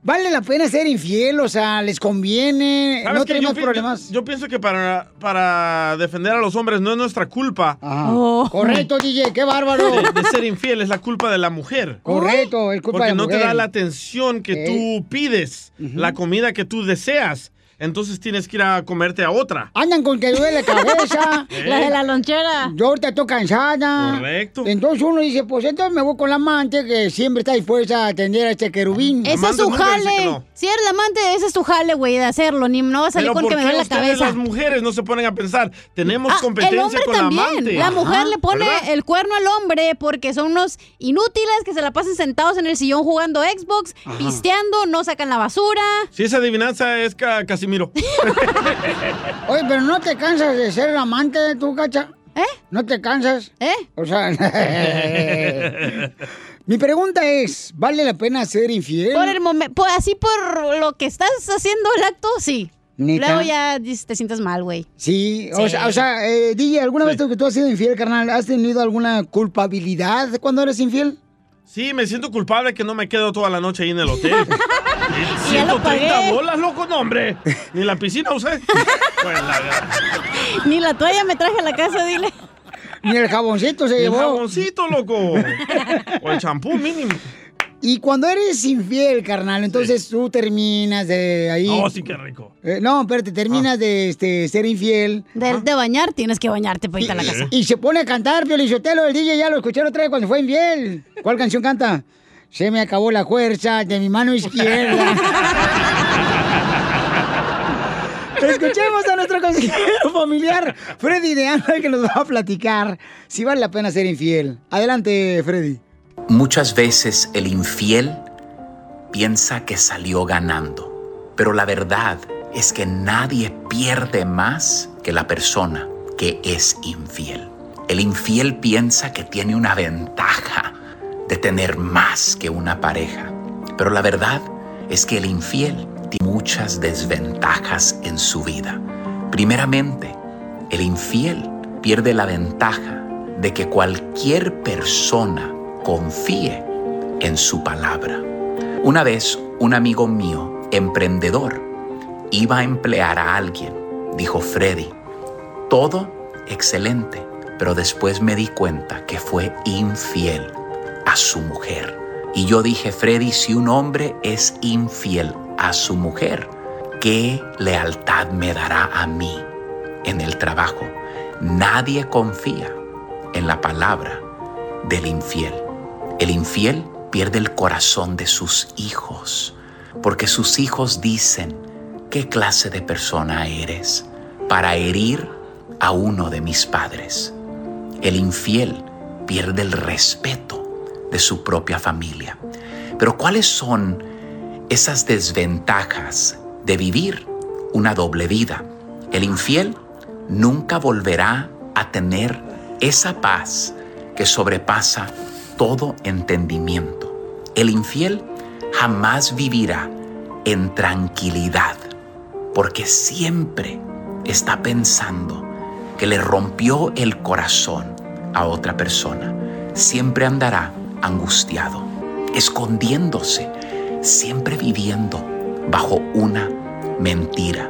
¿Vale la pena ser infiel? O sea, ¿les conviene? ¿Sabes ¿No tenemos problemas? Yo, yo pienso que para, para defender a los hombres no es nuestra culpa. Oh. Correcto, DJ, qué bárbaro. De, de ser infiel es la culpa de la mujer. Correcto, es culpa Porque de la no te mujer. da la atención que tú pides, la comida que tú deseas. Entonces tienes que ir a comerte a otra. Andan con que duele la cabeza. ¿Eh? La de la lonchera. Yo ahorita estoy cansada. Correcto. Entonces uno dice, pues entonces me voy con la amante que siempre está dispuesta a atender a este querubín. Ese es su jale. Si eres la amante, ese es tu jale, güey, de hacerlo. Ni no va a salir Pero con ¿por que me duele la cabeza. las mujeres no se ponen a pensar? Tenemos Ah, competencia el hombre con la también. amante. La mujer Ajá, le pone ¿verdad? el cuerno al hombre porque son unos inútiles que se la pasan sentados en el sillón jugando Xbox, Ajá. pisteando, no sacan la basura. Si esa adivinanza es ca- Casimiro. Oye, pero ¿no te cansas de ser amante de tu cacha? ¿Eh? ¿No te cansas? ¿Eh? O sea... Mi pregunta es, ¿vale la pena ser infiel? Por el momento, así por lo que estás haciendo el acto, sí. ¿Neta? Luego ya te sientes mal, güey. Sí, o sea, o sea eh, DJ, ¿alguna vez que tú has sido infiel, carnal, has tenido alguna culpabilidad cuando eres infiel? Sí, me siento culpable que no me quedo toda la noche ahí en el hotel. Y Ya lo 130 pagué. bolas, loco, no, hombre. Ni la piscina usé. Pues la. Ni la toalla me traje a la casa, dile. Ni el jaboncito se El llevó. jaboncito, loco. O el champú mínimo. Y cuando eres infiel, carnal, entonces tú terminas de ahí. Oh, sí, qué rico. Eh, no, espérate, terminas de este, ser infiel. De, de bañar tienes que bañarte para irte a la casa. Y se pone a cantar, Piolizotelo, el DJ ya lo escuché otra vez cuando fue infiel. ¿Cuál canción canta? Se me acabó la fuerza de mi mano izquierda. Escuchemos a nuestro consejero familiar, Freddy de Anda, que nos va a platicar si vale la pena ser infiel. Adelante, Freddy. Muchas veces el infiel piensa que salió ganando, pero la verdad es que nadie pierde más que la persona que es infiel. El infiel piensa que tiene una ventaja de tener más que una pareja, pero la verdad es que el infiel tiene muchas desventajas en su vida. Primeramente, el infiel pierde la ventaja de que cualquier persona confíe en su palabra. Una vez un amigo mío, emprendedor, iba a emplear a alguien. Dijo Freddy, todo excelente, pero después me di cuenta que fue infiel a su mujer. Y yo dije, Freddy, si un hombre es infiel a su mujer, ¿qué lealtad me dará a mí en el trabajo? Nadie confía en la palabra del infiel. El infiel pierde el corazón de sus hijos, porque sus hijos dicen, ¿qué clase de persona eres para herir a uno de mis padres? El infiel pierde el respeto de su propia familia. Pero ¿cuáles son esas desventajas de vivir una doble vida? El infiel nunca volverá a tener esa paz que sobrepasa todo entendimiento. El infiel jamás vivirá en tranquilidad porque siempre está pensando que le rompió el corazón a otra persona. Siempre andará angustiado, escondiéndose, siempre viviendo bajo una mentira,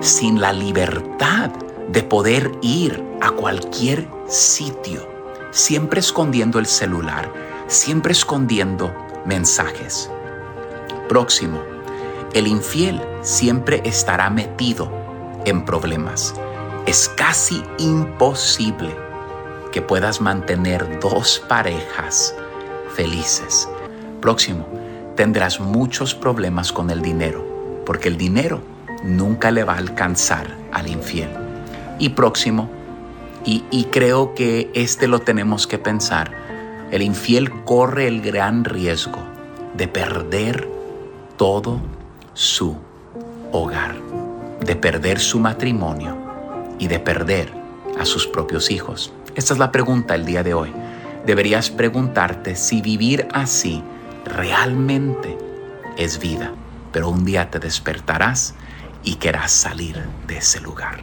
sin la libertad de poder ir a cualquier sitio, siempre escondiendo el celular, siempre escondiendo mensajes. Próximo, el infiel siempre estará metido en problemas. Es casi imposible que puedas mantener dos parejas felices. Próximo, tendrás muchos problemas con el dinero, porque el dinero nunca le va a alcanzar al infiel. Y próximo, y, creo que este lo tenemos que pensar, el infiel corre el gran riesgo de perder todo su hogar, de perder su matrimonio y de perder a sus propios hijos. Esta es la pregunta el día de hoy. Deberías preguntarte si vivir así realmente es vida, pero un día te despertarás y querrás salir de ese lugar.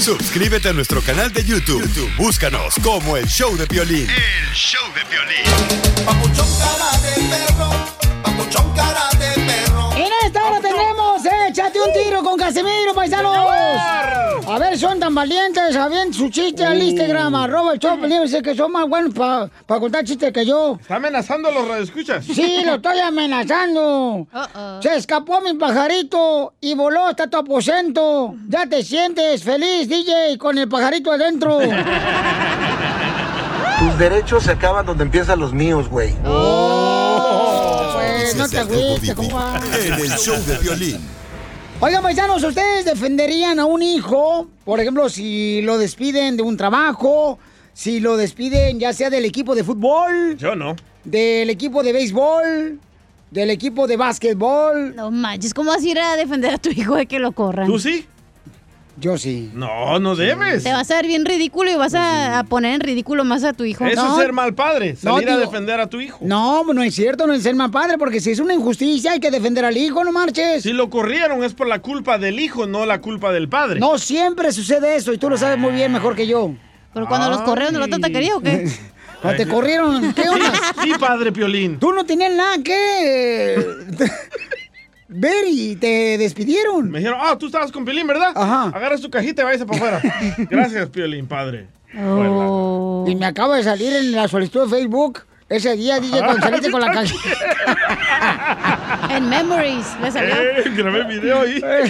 Suscríbete a nuestro canal de YouTube. YouTube, Búscanos como el show de violín. El show de violín. En esta hora tenemos, échate un tiro con Casimiro, paisanos. Son tan valientes, saben su chiste al Instagram, arroba el show, dice que son más buenos para contar chistes que yo. ¿Está amenazando a los radioescuchas? Sí, lo estoy amenazando. Se escapó mi pajarito y voló hasta tu aposento. Ya te sientes feliz, DJ, con el pajarito adentro. Tus derechos se acaban donde empiezan los míos, güey. Oh, pues no te agüites, compa. En el show de violín. Oigan, paisanos, ¿ustedes defenderían a un hijo? Por ejemplo, si lo despiden de un trabajo, si lo despiden ya sea del equipo de fútbol, Yo no. del equipo de béisbol, del equipo de básquetbol. No manches, ¿cómo vas a ir a defender a tu hijo de que lo corran? ¿Tú sí? Yo sí. No, no debes. Te vas a ver bien ridículo y vas a, a poner en ridículo más a tu hijo. Eso No. es ser mal padre, No, salir a defender a tu hijo. No, no es cierto, no es ser mal padre, porque si es una injusticia hay que defender al hijo, no marches. Si lo corrieron es por la culpa del hijo, no la culpa del padre. No siempre sucede eso y tú lo sabes muy bien mejor que yo. Pero cuando los corrieron de la otra taquería o qué? Cuando te corrieron, ¿qué onda? Sí, padre Piolín. Tú no tenías nada que ver y te despidieron. Me dijeron, ah, tú estabas con Piolín, ¿verdad? Ajá. Agarras tu cajita y váyase para afuera. Gracias, Piolín, padre. Y me acaba de salir en la solicitud de Facebook ese día, DJ, cuando saliste con la calle. En Memories, le salió. Eh, grabé video ahí.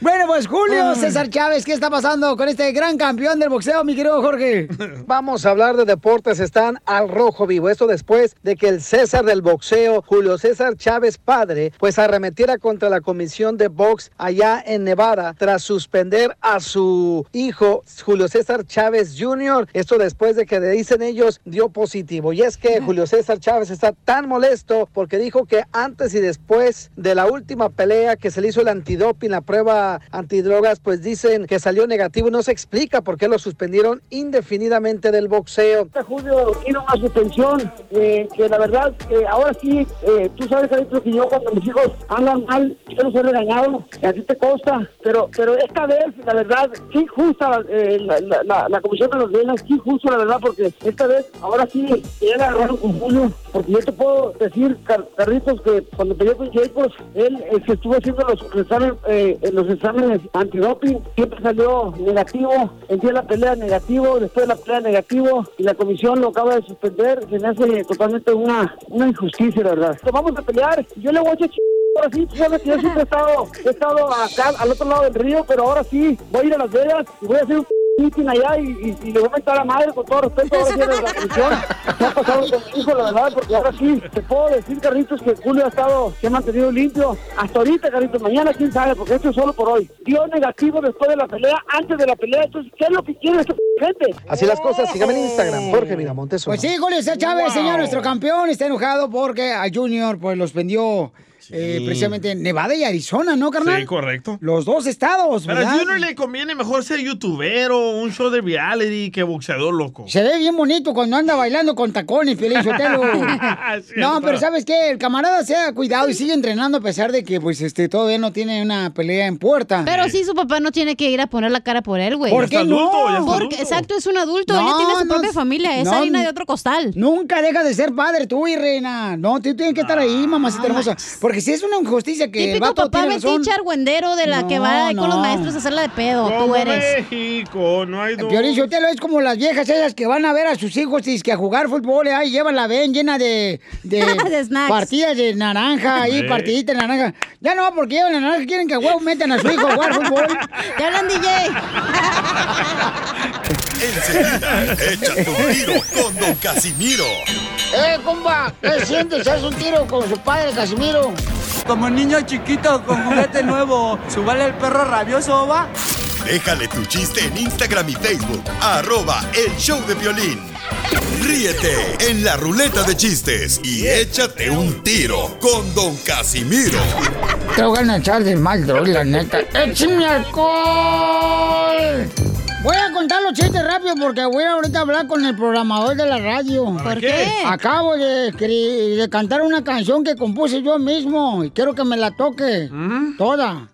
Bueno, pues Julio César Chávez, ¿qué está pasando con este gran campeón del boxeo, mi querido Jorge? Vamos a hablar de deportes, están al rojo vivo. Esto después de que el César del boxeo, Julio César Chávez padre, pues arremetiera contra la comisión de box allá en Nevada tras suspender a su hijo Julio César Chávez Jr. Esto después de que le dicen ellos dio positivo. Y es que Julio César Chávez está tan molesto porque dijo que antes y después de la última pelea que se le hizo el antidoping, la prueba antidrogas, pues dicen que salió negativo no se explica por qué lo suspendieron indefinidamente del boxeo. Julio tiene una suspensión eh, que la verdad, eh, ahora sí, eh, tú sabes, Carlitos, que yo cuando mis hijos andan mal, yo los he regañado, y a ti te consta, pero pero esta vez, la verdad, sí justa eh, la, la, la, la comisión de los bienes, sí justo, la verdad, porque esta vez, ahora sí, ya la agarraron con Julio, porque yo te puedo decir, Car- Carlitos, que cuando peleé con Jacobs, él se estuvo haciendo los exámenes, eh, los exámenes antidoping, siempre salió negativo, el día la pelea negativo, después de la pelea negativo, y la comisión lo acaba de suspender, se me hace totalmente una, una injusticia, la verdad. Vamos a pelear, yo le voy a echar ch... Ahora sí, tú sabes que yo siempre he estado, he estado acá, al otro lado del río, pero ahora sí, voy a ir a Las Vegas y voy a hacer un allá y, y- y le voy a meter a la madre con todo respeto a la comisión. Se ha pasado con mi hijo, la verdad, porque ahora sí, te puedo decir, Carlitos, que Julio ha estado, se ha mantenido limpio. Hasta ahorita, Carlitos, mañana quién sabe, porque esto es solo por hoy. Dio negativo después de la pelea, antes de la pelea, entonces, ¿qué es lo que quiere esta gente? Así las cosas, sígame en Instagram, Jorge Miramontes. Pues sí, Julio César Chávez, señor, nuestro campeón, está enojado porque a Junior pues los vendió eh, precisamente en Nevada y Arizona, ¿no, carnal? Sí, correcto. Los dos estados, Pero a ¿verdad? Junior le conviene mejor ser youtuber o un show de reality que boxeador loco. Se ve bien bonito cuando anda bailando con tacones, Piolín Sotelo. no, pero ¿sabes qué? El camarada se ha cuidado y sigue entrenando a pesar de que, pues, este, todavía no tiene una pelea en puerta. Pero sí, su papá no tiene que ir a poner la cara por él, güey. ¿Por qué está no? adulto, ya está Porque, adulto. exacto, es un adulto. él No, ya tiene su no, propia familia. Es no, harina de otro costal. Nunca deja de ser padre tú y reina. No, tú tienes que estar ahí, mamacita hermosa. Porque si es una injusticia que el Típico vato papá tiene razón. argüendero de la que va No, con los maestros a hacerla de pedo. Tú eres. México, no hay dos. Piolín Sotelo es como las viejas ellas que van a ver a sus hijos y es que a jugar fútbol, ahí llevan la ven llena de, de, De snacks. partidas de naranja, ahí Sí. partiditas de naranja. Ya no, porque llevan la naranja, quieren que a huevo metan a su hijo a jugar fútbol. ¿Te hablan, DJ? Enseguida, échate un tiro con Don Casimiro. ¡Eh, compa! ¿Qué sientes? ¿Haz un tiro con su padre, Casimiro? Como niño chiquito con juguete nuevo, ¿subale el perro rabioso, va? Déjale tu chiste en Instagram y Facebook, arroba el show de violín. Ríete en la ruleta de chistes y échate un tiro con Don Casimiro. Te voy a echar de mal, droga, la neta. ¡Échame alcohol! Voy a contar los chistes rápido porque voy a ahorita hablar con el programador de la radio. ¿Por qué? Acabo de, de cantar una canción que compuse yo mismo y quiero que me la toque. Toda.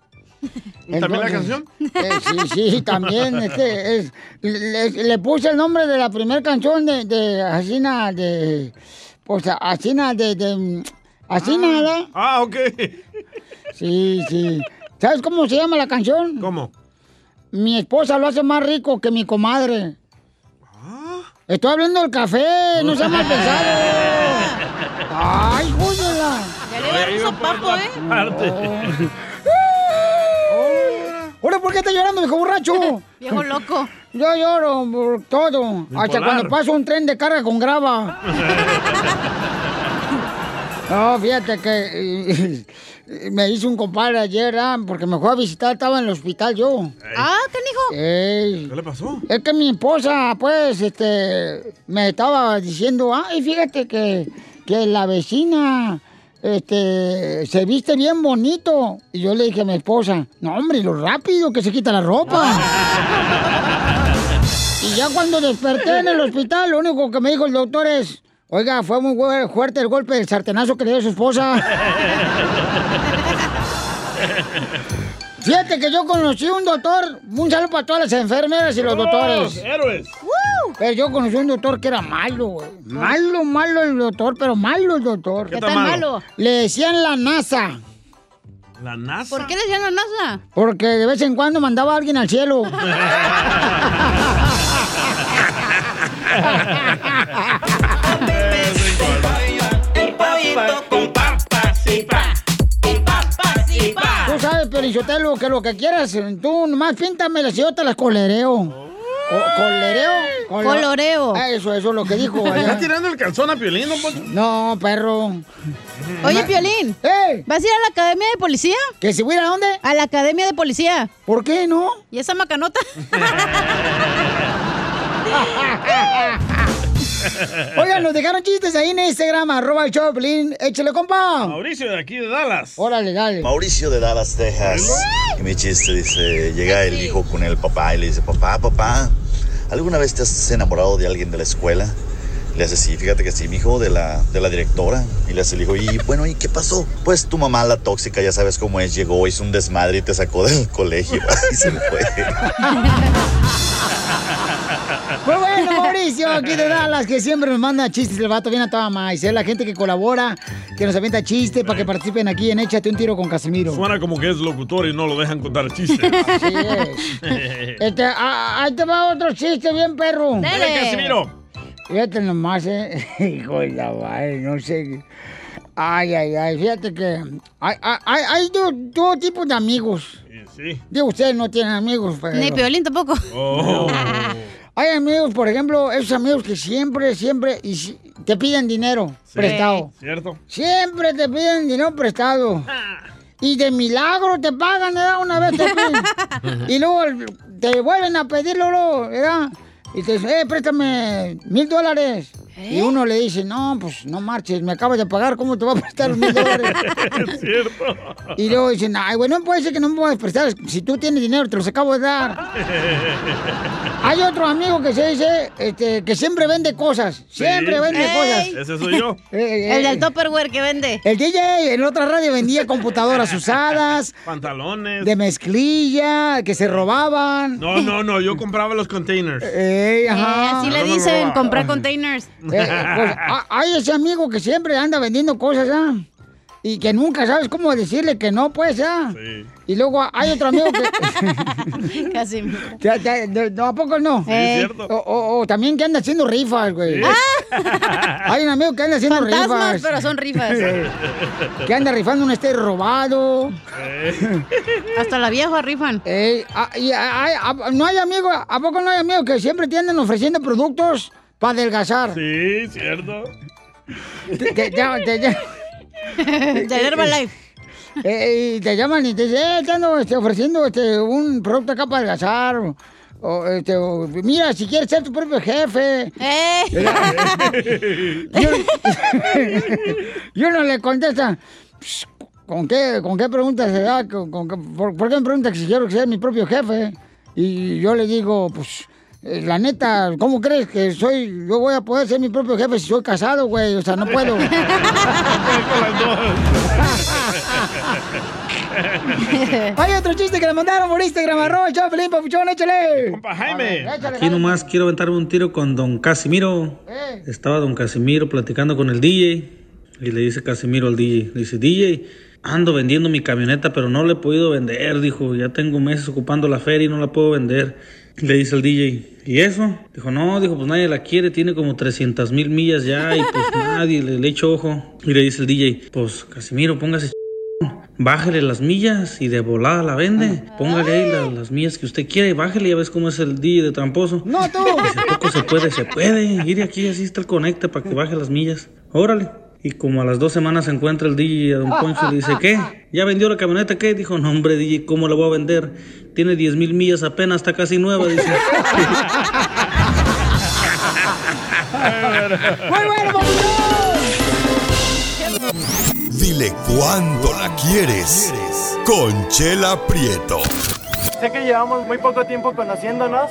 ¿También la canción? eh, sí, sí, también. Este, es- le, le puse el nombre de la primera canción de, de Asina, de. Pues Asina, de. de Asina, ¿verdad? Ah, ok. Sí, sí. ¿Sabes cómo se llama la canción? ¿Cómo? Mi esposa lo hace más rico que mi comadre. Estoy hablando del café, no sea mal pensado. Ay, júdela. Ya le voy a dar un sopapo, ¿eh? Ahora, ¿por qué estás llorando, viejo borracho? Viejo loco. Yo lloro por todo. Hasta cuando paso un tren de carga con grava. No, fíjate que me hizo un compadre ayer, ah, porque me fue a visitar, estaba en el hospital yo. Ah, canijo. Ey. ¿Qué le pasó? Es que mi esposa, pues, este, me estaba diciendo, ay, fíjate que, que la vecina este, se viste bien bonito. Y yo le dije a mi esposa, no hombre, lo rápido que se quita la ropa. y ya cuando desperté en el hospital, lo único que me dijo el doctor es, oiga, fue muy fuerte el golpe del sartenazo que le dio su esposa. Fíjate que yo conocí un doctor, un saludo para todas las enfermeras y los doctores. héroes. Pero yo conocí un doctor que era malo, güey. Malo, malo el doctor, pero malo el doctor. ¿Qué ¿Qué tan malo? malo? Le decían la NASA. La NASA. ¿Por qué le decían la NASA? Porque de vez en cuando mandaba a alguien al cielo. El pollito con papas y. Sabes, Pelichotelo, que lo que quieras, tú nomás píntame las y yo te las colereo. Co- ¿Colereo? Colo- Coloreo. Ah, Eso, eso es lo que dijo. ¿Está tirando el calzón a Piolín, don Poncho? No, perro. Oye, Piolín. ¿Vas a ir a la academia de policía? ¿Que si voy a dónde? A la academia de policía. ¿Por qué no? ¿Y esa macanota? Oigan, nos dejaron chistes ahí en Instagram, arroba el Choplin. Échale, compa. Mauricio de aquí de Dallas. Órale, dale. Mauricio de Dallas, Texas. Y mi chiste dice, llega el hijo con el papá y le dice, papá, papá, ¿alguna vez te has enamorado de alguien de la escuela? Le hace, sí, fíjate que sí, mi hijo, de la, de la directora. Y le hace el hijo, y bueno, ¿y qué pasó? Pues tu mamá, la tóxica, ya sabes cómo es, llegó, hizo un desmadre y te sacó del colegio. y se fue. Muy bueno, Mauricio, aquí de Dallas, que siempre nos manda chistes. El vato viene a toda más. Es la gente que colabora, que nos avienta chistes para que participen aquí en Échate un tiro con Casimiro. Suena como que es locutor y no lo dejan contar chistes. Así es. Este, ah, ahí te va otro chiste bien, perro. Dale, Casimiro. Fíjate nomás, eh. Hijo de la madre, no sé. Ay, ay, ay, fíjate que hay, hay, hay- dos, dos tipos de amigos. Sí. Digo, ustedes no tienen amigos, pero... Ni Piolín tampoco. Oh. Hay amigos, por ejemplo, esos amigos que siempre, siempre y si- te piden dinero prestado. ¿Cierto? Siempre te piden dinero prestado. Y de milagro te pagan, ¿verdad? Una vez te piden. y luego te vuelven a pedirlo, luego, ¿verdad? Y te dicen, eh, préstame mil dólares. Y uno le dice, no, pues no marches, me acabas de pagar, ¿cómo te voy a prestar mil dólares? es cierto. Y luego dicen, ay, güey, no puede ser que no me puedas prestar. Si tú tienes dinero, te los acabo de dar. Hay otro amigo que se dice este, que siempre vende cosas. Siempre Sí. vende Ey. cosas. Ese soy yo. Eh, El eh, del Tupperware que vende. El DJ en otra radio vendía computadoras usadas, Pantalones. de mezclilla, que se robaban. No, no, no, yo compraba los containers. Ey, Eh, ajá. así le dicen, comprar containers. Eh, pues, hay ese amigo que siempre anda vendiendo cosas, ¿ah? Y que nunca sabes cómo decirle que no, pues, ¿ah? Y luego hay otro amigo que... Casi. Ya, ya, no, no, ¿A poco no? Sí, es cierto. O, o- o también que anda haciendo rifas, güey. Hay un amigo que anda haciendo Fantasmas, rifas. pero son rifas. que anda rifando un estéreo robado. Hasta la vieja rifan. Ah, y hay- ah, no hay amigo, ¿a poco no hay amigos que siempre te andan ofreciendo productos para adelgazar? Sí, cierto. Te, te llaman- te llaman- De Herbalife. Eh, y te llaman y te dicen, eh, te ando este, ofreciendo este, un producto acá para adelgazar. O, este, o, mira, si quieres ser tu propio jefe. ¡Eh! Y uno, y uno le contesta, "Pss, ¿con qué, con qué pregunta se da? ¿Con- con qué- por, por qué me pregunta que si quiero ser mi propio jefe? Y yo le digo, pues, eh, la neta, ¿cómo crees que soy? Yo voy a poder ser mi propio jefe si soy casado, güey. O sea, no puedo. Hay otro chiste que le mandaron por Instagram, arroba el Chaplin, papuchón, échale. Compa Jaime. Aquí nomás quiero aventarme un tiro con don Casimiro. Eh. Estaba don Casimiro platicando con el DJ y le dice Casimiro al DJ, le dice, DJ, ando vendiendo mi camioneta pero no la he podido vender, dijo, ya tengo meses ocupando la feria y no la puedo vender. Le dice el DJ, ¿y eso? Dijo, no, dijo, pues nadie la quiere, tiene como 300 mil millas ya y pues nadie le, le echo ojo. Y le dice el DJ, pues Casimiro, póngase Bájele las millas y de volada la vende. Póngale ahí la- las millas que usted quiere. Bájele, ya ves cómo es el DJ de tramposo. No, tú. Dice, ¿a poco se puede? Se puede. Ir aquí, así está el conecte para que baje las millas. Órale. Y como a las dos semanas se encuentra el DJ a Don Poncho y le dice, ¿qué? ¿Ya vendió la camioneta? ¿Qué? Dijo, no, hombre, DJ, ¿cómo la voy a vender? Tiene 10 mil millas apenas, está casi nueva, dice. Muy bueno, papuchón. Dile cuándo la quieres. Conchela Prieto. Sé que llevamos muy poco tiempo conociéndonos.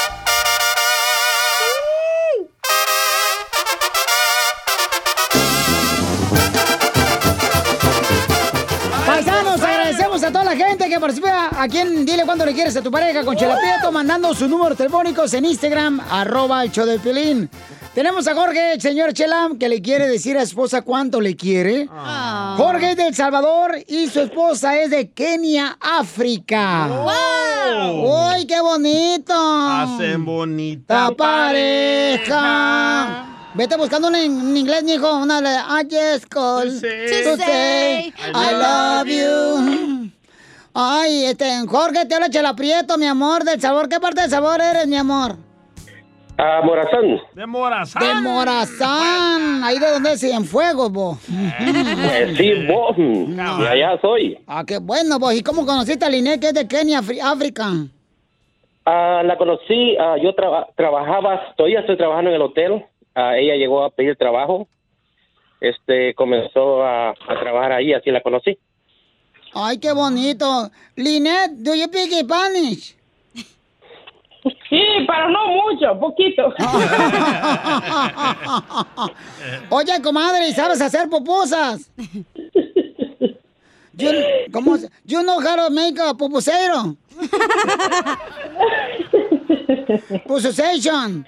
La gente que participa aquí en Dile Cuánto Le Quieres a tu pareja con Chela Prieto, mandando sus números telefónicos en Instagram, arroba el show de Piolín. Tenemos a Jorge, el señor Chelam, que le quiere decir a su esposa cuánto le quiere. Jorge es de El Salvador y su esposa es de Kenia, África. ¡Wow! ¡Uy, qué bonito! Hacen bonita La pareja. Vete buscando en, en inglés, mijo. Una de I just call to To say, say, I love you. Ay, este, Jorge, te habla Chela Prieto, mi amor, del sabor. ¿Qué parte del sabor eres, mi amor? Ah, Morazán. De Morazán. De Morazán. Ahí de donde es, en fuego, vos. Pues sí, vos. De allá soy. Ah, qué bueno, vos. ¿Y cómo conociste a Linet, que es de Kenia, África? Ah, la conocí, ah, yo traba- trabajaba, todavía estoy trabajando en el hotel. Ah, ella llegó a pedir trabajo. Este, comenzó a, a trabajar ahí, así la conocí. Ay, qué bonito. Linet, do you speak Spanish? Sí, pero no mucho, poquito. Oye, comadre, ¿y sabes hacer pupusas? You, ¿Cómo? You know how to make a pupusero? Pupusation.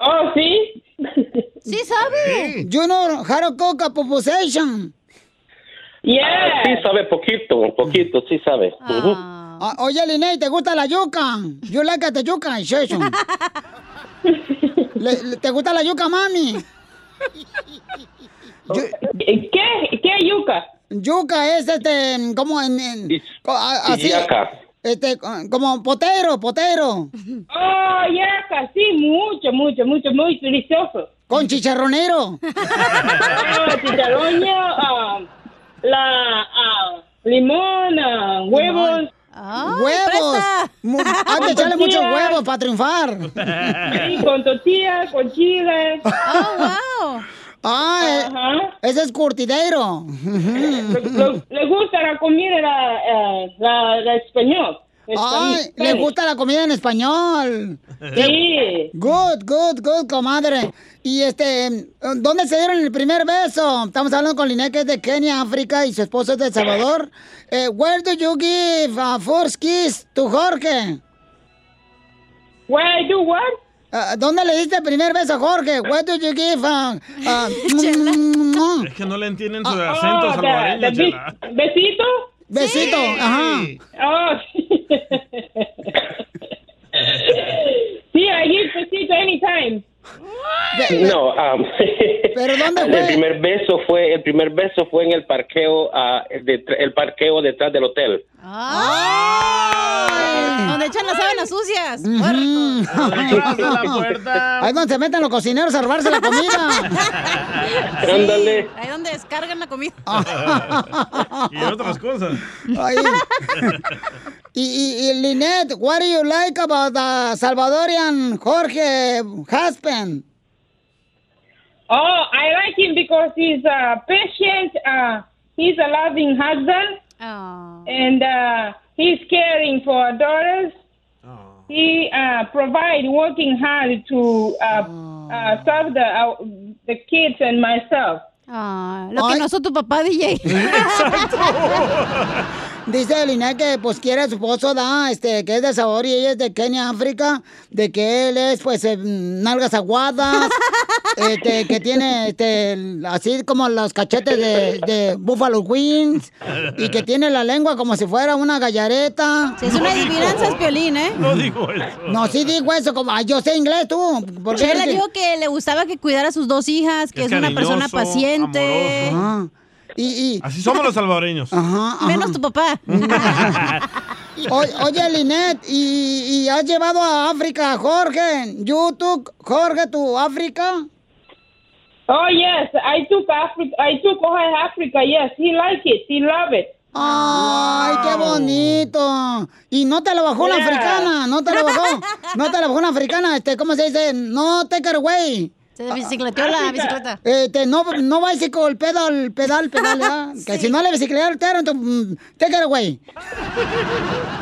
Oh, sí. Sí sabe. You know how to cook a pupusation. Ah, sí sabe poquito, poquito, sí sabe. Ujú. Ah, oye, Linnea, ¿te gusta la yuca? You like the yuca. Le- ¿Te gusta la yuca, mami? ¿Qué? ¿Qué yuca? Yuca es este, como en... en- a- así, Yaca. este, co- como potero, potero. Oh, yaca, sí, mucho, mucho, mucho, muy delicioso. Con chicharronero. Ah, chicharroño, ah, la ah, limón, ah, huevos. ¡Huevos! Mu- Hay que echarle muchos huevos para triunfar. Sí, con tortillas, con chile. ¡Oh, wow! Ah, eh, ese es curtidero. Le, le gusta la comida la, eh, la, la español. Ay, le gusta la comida en español. Sí. Good, good, good, comadre. Y este, ¿dónde se dieron el primer beso? Estamos hablando con Linet, que es de Kenia, África, y su esposo es de El Salvador. Eh, where do you give a first kiss to Jorge? Where do what? Ah, ¿Dónde le diste el primer beso a Jorge? Where do you give a... a- mm, Es que no le entienden Ah, su acento Oh, salvadoreño, Chela. ¿Besito? Besito, ajá. Oh, sí, I give besito anytime. No, um, ¿Pero dónde El primer beso fue, el primer beso fue en el parqueo, de- el parqueo detrás del hotel. Donde echan las sábanas sucias. Ahí donde se meten los cocineros a robarse la comida. Ándale. Ahí donde descargan la comida. Y otras cosas. Ay. Y, y, y Lynette, what do you like about the Salvadorian Jorge husband? Oh, I like him because he's uh, patient. Uh, he's a loving husband, and uh, he's caring for our daughters. He uh, provide working hard to uh, uh, serve the uh, the kids and myself. Ah, lo que no hizo tu papá, DJ. Dice Lynette que pues quiere a su esposo, da, este, que es de sabor y ella es de Kenia, África, de que él es pues eh, nalgas aguadas, este, que tiene este, así como los cachetes de, de Buffalo Wings y que tiene la lengua como si fuera una gallareta. Sí, es una adivinanza, es Piolín, ¿eh? No digo eso. No, sí digo eso, como, ay, yo sé inglés tú. ¿por qué Chela crees que- dijo que le gustaba que cuidara a sus dos hijas, que Es es, una persona paciente. amoroso. Y, Así somos los salvadoreños. Menos tu papá. O- oye, Linet, ¿y, y has llevado a África a Jorge? ¿You took Jorge to África? Oh yes, I took Africa. I took Ohio Africa. Yes, he liked it. He loved it. Ay, qué bonito. Y no te la bajó Yeah. africana, no te la bajó. No te la bajó una africana, este, ¿cómo se dice? No take her away. Se bicicleteó la bicicleta. Este, no, no bicycle, pedal, pedal, pedal, ¿verdad? Que si no le bicicletearon, entonces, mm, take her away.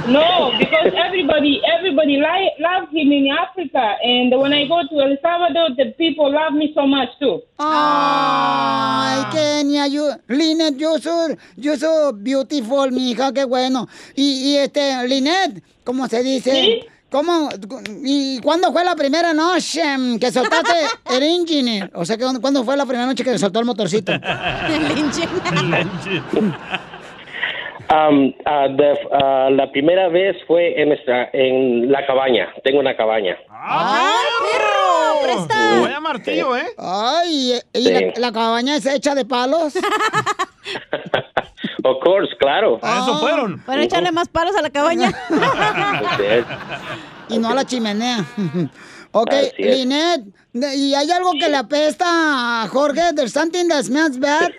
No, because everybody everybody li- loves him in Africa, and when I go to El Salvador, the people love me so much too. Ay, Kenia, you, Lynette, yo soy, yo soy beautiful, mi hija, qué bueno. Y, y este, Lynette, ¿cómo se dice? ¿Sí? ¿Cómo? ¿Y cuándo fue la primera noche que soltaste el engine? O sea, que ¿cuándo- ¿cuándo fue la primera noche que soltó el motorcito? Um, ah, de- ah, la primera vez fue en, nuestra, en la cabaña. Tengo una cabaña. ¡Ay, perro! ¡Presta! Vaya martillo, ¿eh? Ay, ¿y Sí. la, la cabaña es hecha de palos? Of course, claro. A eso fueron. Para echarle más palos a la cabaña. y no a la chimenea. ok, de- ¿y hay algo que le apesta a Jorge? There's something that smells bad?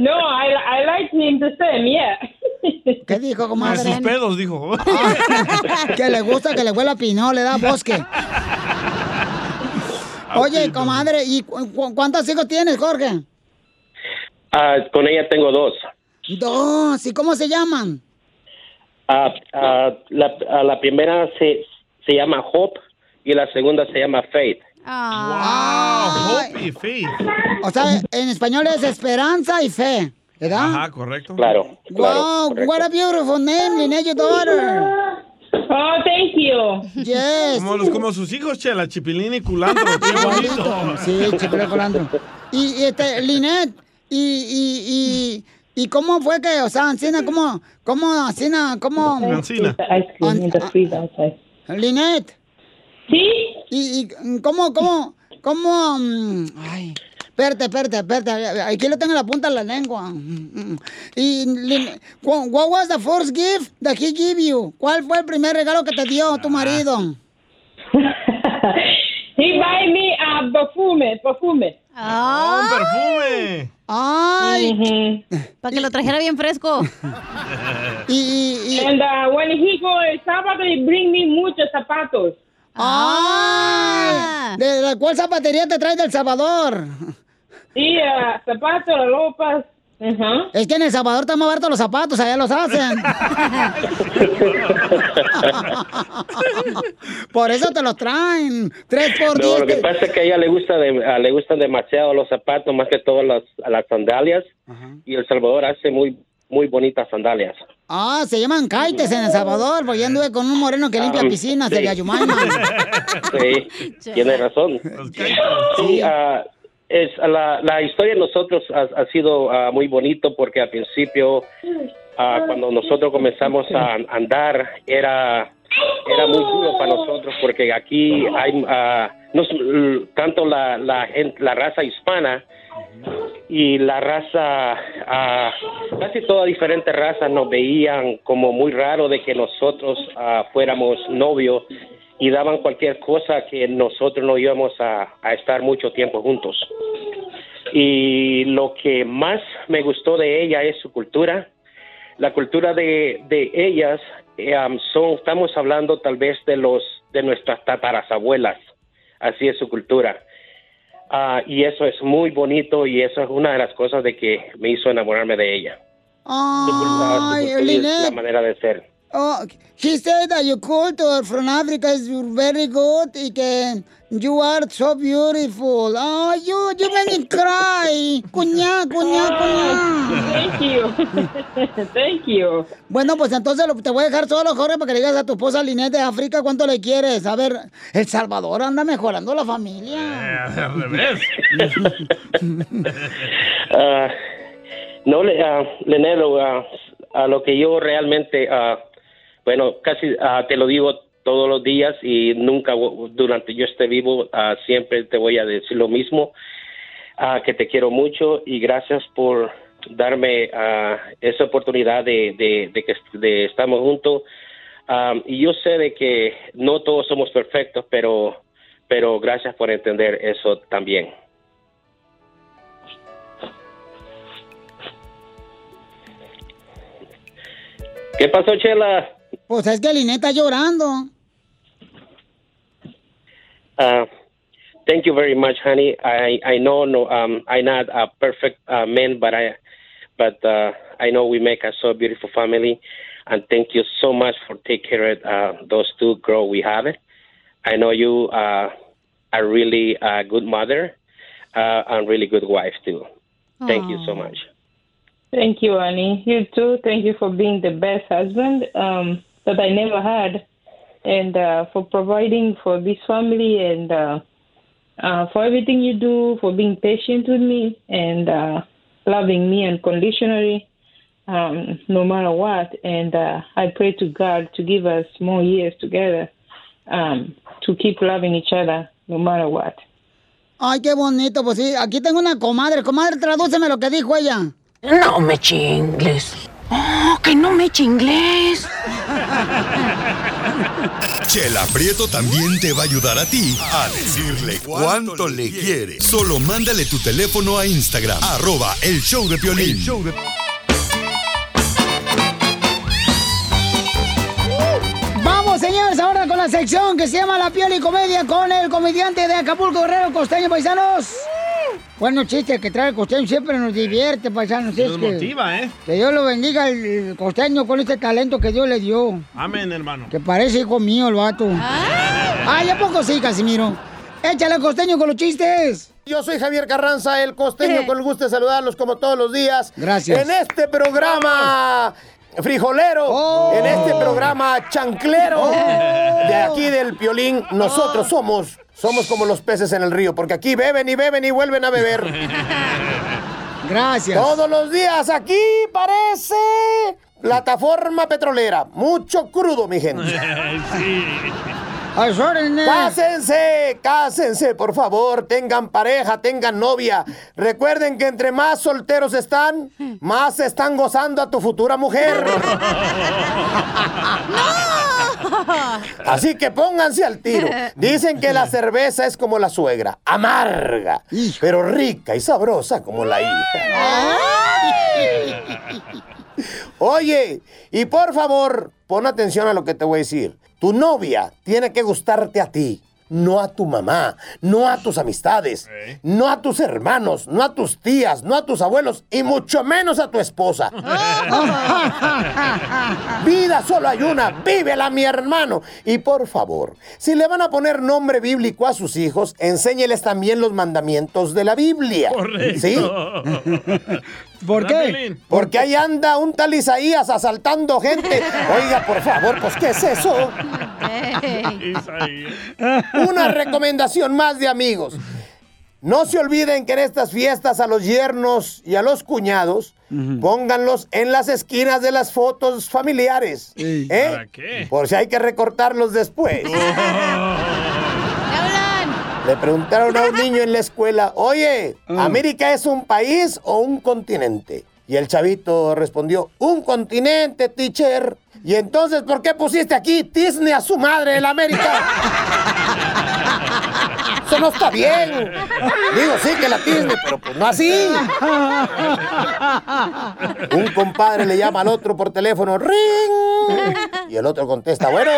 No, I I like him the same, yeah. ¿Qué dijo, A comadre? sus pedos, dijo. que le gusta que le huela a pino, le da bosque. Oye, comadre, ¿y cu- cu- cuántos hijos tienes, Jorge? Ah, con ella tengo dos. Dos, ¿y cómo se llaman? Ah, la, la primera se, se llama Hope y la segunda se llama Faith. Wow, Hope y Faith. O sea, en español es esperanza y fe, ¿verdad? Ajá, correcto. Claro, Wow, what a beautiful name, Lynette, your daughter. Oh, thank you. Yes. Como, los, como sus hijos, Chela, Chipilín y Culantro. Qué bonito. Sí, chipilín y culantro. Y, y, este, Lynette, y, y, y, y cómo fue que, o sea, Ancina, cómo, cómo, Ancina, cómo... Ancina. Lynette. ¿Sí? ¿Y, y cómo, cómo, cómo, mm, ay, espérate, espérate, espérate, aquí lo tengo en la punta de la lengua. Mm, mm. Y, what was the first gift that he gave you? ¿Cuál fue el primer regalo que te dio tu marido? He buy me a perfume, perfume. ¡Oh, un perfume! Ay. Para que lo trajera bien fresco. y, And uh, when he go El Sábado, he bring me muchos zapatos. ¡Ay! ¿De la cuál zapatería te traes del Salvador? Sí, uh, zapatos, ropas. Es que en El Salvador están más baratos los zapatos, allá los hacen. por eso te los traen. Tres por No, diez. lo que pasa es que a ella le gusta de- ah, le gustan demasiado los zapatos, más que todo las, las sandalias. Y El Salvador hace muy muy bonitas sandalias. Ah, se llaman kaites en El Salvador, porque yo anduve con un moreno que limpia Ah, piscinas sí. de Yayumaima. Sí, tiene razón. Sí, ah, es, la, la historia de nosotros ha, ha sido ah, muy bonito porque al principio, ah, cuando nosotros comenzamos a andar, era, era muy duro para nosotros porque aquí hay ah, l- tanto la, la, la raza hispana y la raza, ah, casi todas diferentes razas nos veían como muy raro de que nosotros ah, fuéramos novios y daban cualquier cosa que nosotros no íbamos a, estar mucho tiempo juntos. Y lo que más me gustó de ella es su cultura. La cultura de, ellas eh, son, estamos hablando tal vez de los de nuestras tatarabuelas. Así es su cultura. Ah, y eso es muy bonito y eso es una de las cosas de que me hizo enamorarme de ella. Su Ay, y la manera de ser. Oh, he said that your culture from Africa is very good y que you are so beautiful. Oh, you, you make me cry. Cuñá, cuñá, cuñá. Thank you. Thank you. Bueno, pues entonces lo- te voy a dejar solo, Jorge, para que le digas a tu esposa Linette de África cuánto le quieres. A ver, El Salvador anda mejorando la familia. Eh, Al revés. Ah, no, le, ah, Lenelo, ah, a lo que yo realmente, ah, bueno, casi uh, te lo digo todos los días y nunca durante yo esté vivo uh, siempre te voy a decir lo mismo, uh, que te quiero mucho y gracias por darme esa oportunidad de, que estamos juntos. Um, y yo sé de que no todos somos perfectos, pero, pero gracias por entender eso también. ¿Qué pasó, Chela? Pues es que Linet está llorando. Uh, thank you very much, honey. I I know no um I'm not a perfect uh, man, but I but uh, I know we make a so beautiful family, and thank you so much for take care of uh, those two girls we have. I know you uh, are really a good mother uh, and really good wife too. Thank you so much. Thank you, Annie. You too. Thank you for being the best husband um, that I never had, and uh, for providing for this family and uh, uh, for everything you do, for being patient with me and uh, loving me unconditionally, um, no matter what. And uh, I pray to God to give us more years together um, to keep loving each other no matter what. Ay, qué bonito, pues sí. Aquí tengo una comadre. Comadre, tradúceme lo que dijo ella. No me chingles. Oh, que no me chingles. Chela Prieto también te va a ayudar a ti a decirle cuánto le quiere. Solo mándale tu teléfono a Instagram, arroba el show de Piolín. Vamos, señores, ahora con la sección que se llama La Piel y Comedia con el comediante de Acapulco, Guerrero Costeño, paisanos. Bueno, chiste que trae el costeño siempre nos divierte, paisanos. Nos que- motiva, ¿eh? Que Dios lo bendiga el, el costeño con este talento que Dios le dio. Amén, hermano. Que parece hijo mío el vato. Ay, ¿a poco sí, Casimiro? Échale costeño con los chistes. Yo soy Javier Carranza, el costeño, con el gusto de saludarlos como todos los días. Gracias. En este programa frijolero, en este programa chanclero de aquí del Piolín, nosotros somos, somos como los peces en el río, porque aquí beben y beben y vuelven a beber. Gracias. Todos los días aquí parece plataforma petrolera. Mucho crudo, mi gente. sí. Cásense, cásense, por favor, tengan pareja, tengan novia. Recuerden que entre más solteros están, más están gozando a tu futura mujer. Así que pónganse al tiro. Dicen que la cerveza es como la suegra, amarga, pero rica y sabrosa como la hija. Oye, y por favor, pon atención a lo que te voy a decir. Tu novia tiene que gustarte a ti, no a tu mamá, no a tus amistades, no a tus hermanos, no a tus tías, no a tus abuelos y mucho menos a tu esposa. Vida solo hay una, vívela mi hermano. Y por favor, si le van a poner nombre bíblico a sus hijos, enséñeles también los mandamientos de la Biblia. Correcto. ¿Sí? ¿Por qué? Porque ahí anda un tal Isaías asaltando gente. Oiga, por favor, pues ¿qué es eso? Una recomendación más de amigos. No se olviden que en estas fiestas a los yernos y a los cuñados pónganlos en las esquinas de las fotos familiares. ¿eh? ¿Para qué? Por si hay que recortarlos después. Le preguntaron a un niño en la escuela, oye, ¿América es un país o un continente? Y el chavito respondió, un continente, teacher. Y entonces, ¿por qué pusiste aquí Disney a su madre en América? Eso no está bien. Digo, sí que la Disney, pero pues no así. Un compadre le llama al otro por teléfono, ring. Y el otro contesta, bueno,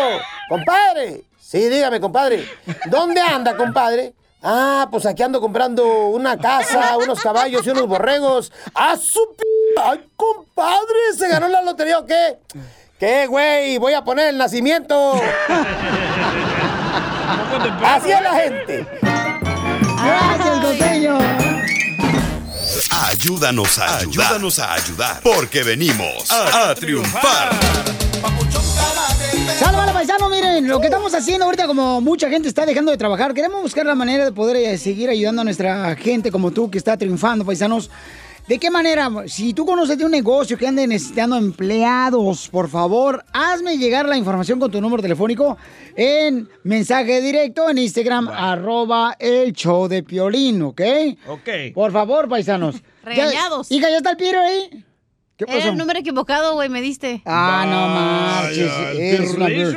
compadre. Sí, dígame, compadre. ¿Dónde anda, compadre? Ah, pues aquí ando comprando una casa, unos caballos y unos borregos. ¡Ah, su p... ¡Ay, compadre! ¿Se ganó la lotería o qué? ¿Qué, güey? Voy a poner el nacimiento. Así es la gente. Gracias, costeño. Ayúdanos a ayudar. Ayúdanos a ayudar. Porque venimos a, a triunfar. Sálvale, paisano, miren, lo que estamos haciendo ahorita, como mucha gente está dejando de trabajar, queremos buscar la manera de poder eh, seguir ayudando a nuestra gente como tú que está triunfando, paisanos. ¿De qué manera? Si tú conoces de un negocio que ande necesitando empleados, por favor, hazme llegar la información con tu número telefónico en mensaje directo en Instagram, arroba el show de Piolín, ¿ok? Ok. Por favor, paisanos. Regañados. Hija, ¿ya está el Piero ahí? ¿Qué Era el número equivocado, güey, me diste. Ah, no marches.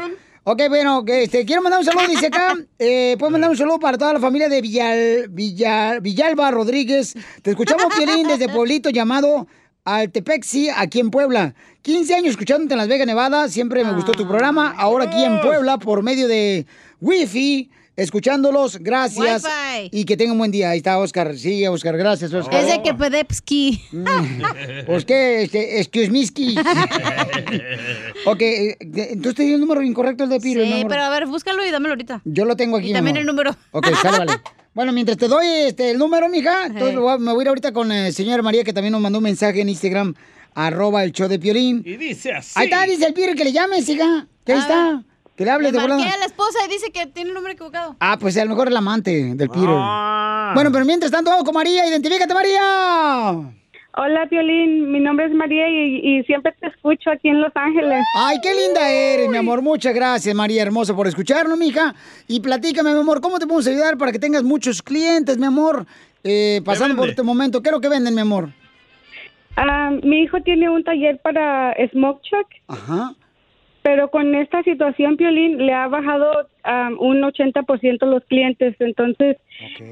Ok, bueno, que este, quiero mandar un saludo, dice acá. Eh, Puedes mandar un saludo para toda la familia de Villal, Villal, Villalba Rodríguez. Te escuchamos, Piolín, desde pueblito llamado al Tepexi, aquí en Puebla. 15 años escuchándote en Las Vegas, Nevada. Siempre me gustó tu programa. Ahora aquí en Puebla, por medio de Wi-Fi, escuchándolos. Gracias. Wi-Fi. Y que tengan un buen día. Ahí está Oscar. Sí, Oscar, gracias, Oscar. Es de que Pedepski. Pues qué, este, excuse me, ski. ok, eh, entonces te di el número incorrecto el de Piro. Sí, pero a ver, búscalo y dámelo ahorita. Yo lo tengo aquí. Y también el número. Ok, sale, vale. Bueno, mientras te doy este, el número, mija, entonces me voy a- me voy a ir ahorita con eh, señora María, que también nos mandó un mensaje en Instagram, arroba el show de Piolín. Y dice así. Ahí está, dice el Piro, que le llames, hija. Que ahí está. Que le hables Le de volada. a la esposa y dice que tiene el número equivocado. Ah, pues a lo mejor el amante del Piro. Ah. Bueno, pero mientras tanto, vamos con María. Identifícate, María. Hola, Piolín. Mi nombre es María y, y siempre te escucho aquí en Los Ángeles. Ay, qué linda eres, mi amor. Muchas gracias, María Hermosa, por escucharnos, mija. Y platícame, mi amor, ¿cómo te podemos ayudar para que tengas muchos clientes, mi amor? Eh, pasando por este momento. ¿Qué es lo que venden, mi amor? Ah, mi hijo tiene un taller para Smoke Chuck. Ajá. Pero con esta situación, Piolín, le ha bajado ah, un 80% los clientes. Entonces,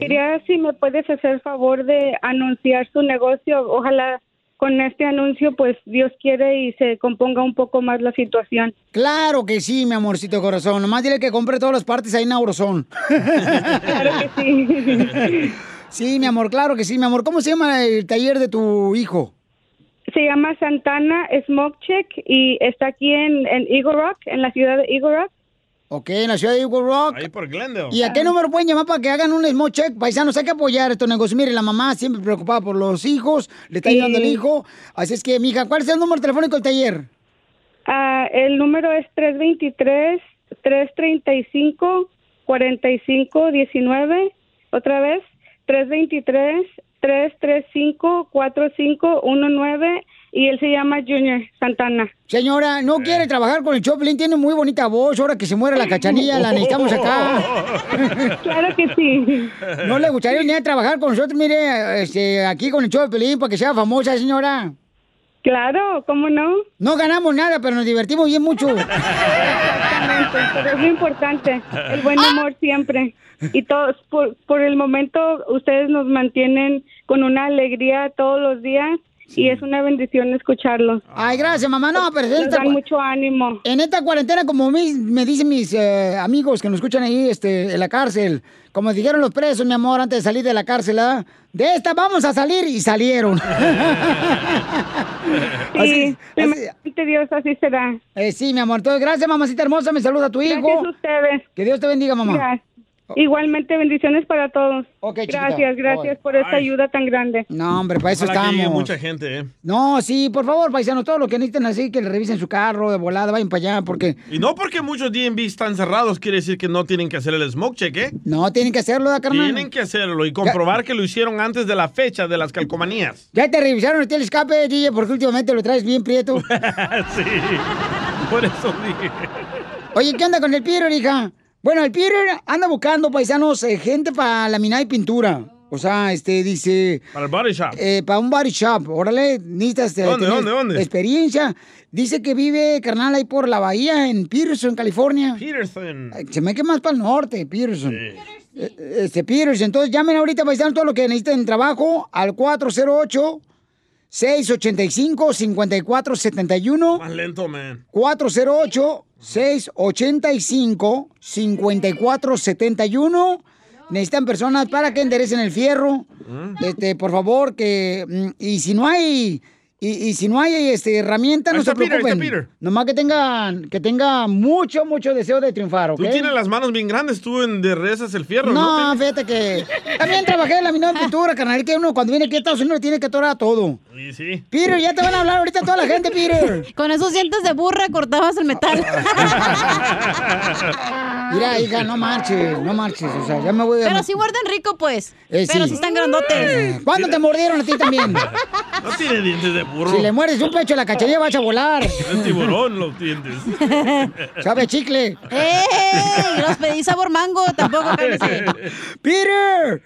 quería si me puedes hacer favor de anunciar su negocio. Ojalá con este anuncio, pues Dios quiere y se componga un poco más la situación. Claro que sí, mi amorcito corazón. Nomás dile que compre todas las partes ahí en Auroson. claro que sí. sí, mi amor, claro que sí, mi amor. ¿Cómo se llama el taller de tu hijo? Se llama Santana Smoke Check y está aquí en, en Eagle Rock, en la ciudad de Eagle Rock. Ok, en la ciudad de Eagle Rock. Ahí por Glendale. ¿Y a qué número pueden llamar para que hagan un smoke check? Paisanos, hay que apoyar estos negocios. Mire, la mamá siempre preocupada por los hijos, le está Sí. ayudando el hijo. Así es que, mija, ¿cuál es el número telefónico del taller? Ah, el número es 323-335-4519. Otra vez, 323-335-4519. Y él se llama Junior Santana. Señora, no quiere trabajar con el Choplin, tiene muy bonita voz. Ahora que se muere la cachanilla, la necesitamos acá. Claro que sí. ¿No le gustaría venir a trabajar con nosotros, mire, este, aquí con el Choplin, para que sea famosa, señora? Claro, ¿cómo no? No ganamos nada, pero nos divertimos bien mucho. Exactamente, pero es lo importante, el buen humor siempre. Y todos, por, por el momento, ustedes nos mantienen con una alegría todos los días y es una bendición escucharlos. Ay, gracias, mamá. No, pero Nos esta- dan mucho ánimo. En esta cuarentena, como me, me dicen mis eh, amigos que nos escuchan ahí este, en la cárcel, como dijeron los presos, mi amor, antes de salir de la cárcel, ¿ah? de esta vamos a salir y salieron. Sí, primeramente Dios, así será. Eh, sí, mi amor. Entonces, gracias, mamacita hermosa. Me saluda a tu hijo. Gracias a ustedes. Que Dios te bendiga, mamá. Gracias. Igualmente, bendiciones para todos. chiquita. gracias, gracias por esta Ay. ayuda tan grande. No, hombre, para eso Ojalá estamos. mucha gente, ¿eh? No, sí, por favor, paisanos, todo lo que necesiten así, que le revisen su carro de volada, vayan para allá, porque Y no porque muchos DMV están cerrados quiere decir que no tienen que hacer el smoke check, ¿eh? no tienen que hacerlo, ¿da, carnal? Tienen que hacerlo y comprobar que lo hicieron antes de la fecha de las calcomanías. Ya te revisaron el escape, DJ, porque últimamente lo traes bien prieto. sí, por eso dije. Oye, ¿qué onda con el Peter, hija? Bueno, el Peter anda buscando, paisanos, eh, gente para laminar y pintura. O sea, este, dice... Para el body shop. Eh, para un body shop. Órale, necesitas eh, ¿Dónde, dónde, dónde? experiencia. Dice que vive, carnal, ahí por la bahía, en Peterson, California. Peterson. Ay, Se me queda más para el norte, Peterson. Eh, Este, Peterson. Entonces, llamen ahorita, paisanos, todo lo que necesiten trabajo al 408 685 5471 Más lento, man. 408-685-5471. Necesitan personas para que enderecen el fierro. Este, por favor, que. mm, Y si no hay. Y, y si no hay este, herramienta, no se preocupen. Peter. Nomás que tengan, que tenga mucho, mucho deseo de triunfar, ¿ok? Tú tienes las manos bien grandes, tú en de rezas el fierro, ¿no? No, fíjate que. También trabajé en la mina de pintura, carnal. Que uno cuando viene aquí a Estados Unidos tiene que atorar todo. Sí, sí. Peter, ya te van a hablar ahorita toda la gente, Peter. Con esos dientes de burra cortabas el metal. Mira, hija, no marches, no marches. O sea, ya me voy a. Pero si guardan rico, pues. Eh, Pero sí. si están grandotes. ¿Cuándo te mordieron a ti también? No tiene dientes de burro. Si le mueres un pecho a la cacharilla vas a volar. Es tiburón los dientes. Sabe chicle. ¡Ey! Los pedí sabor mango, tampoco cálmese. ¡Peter!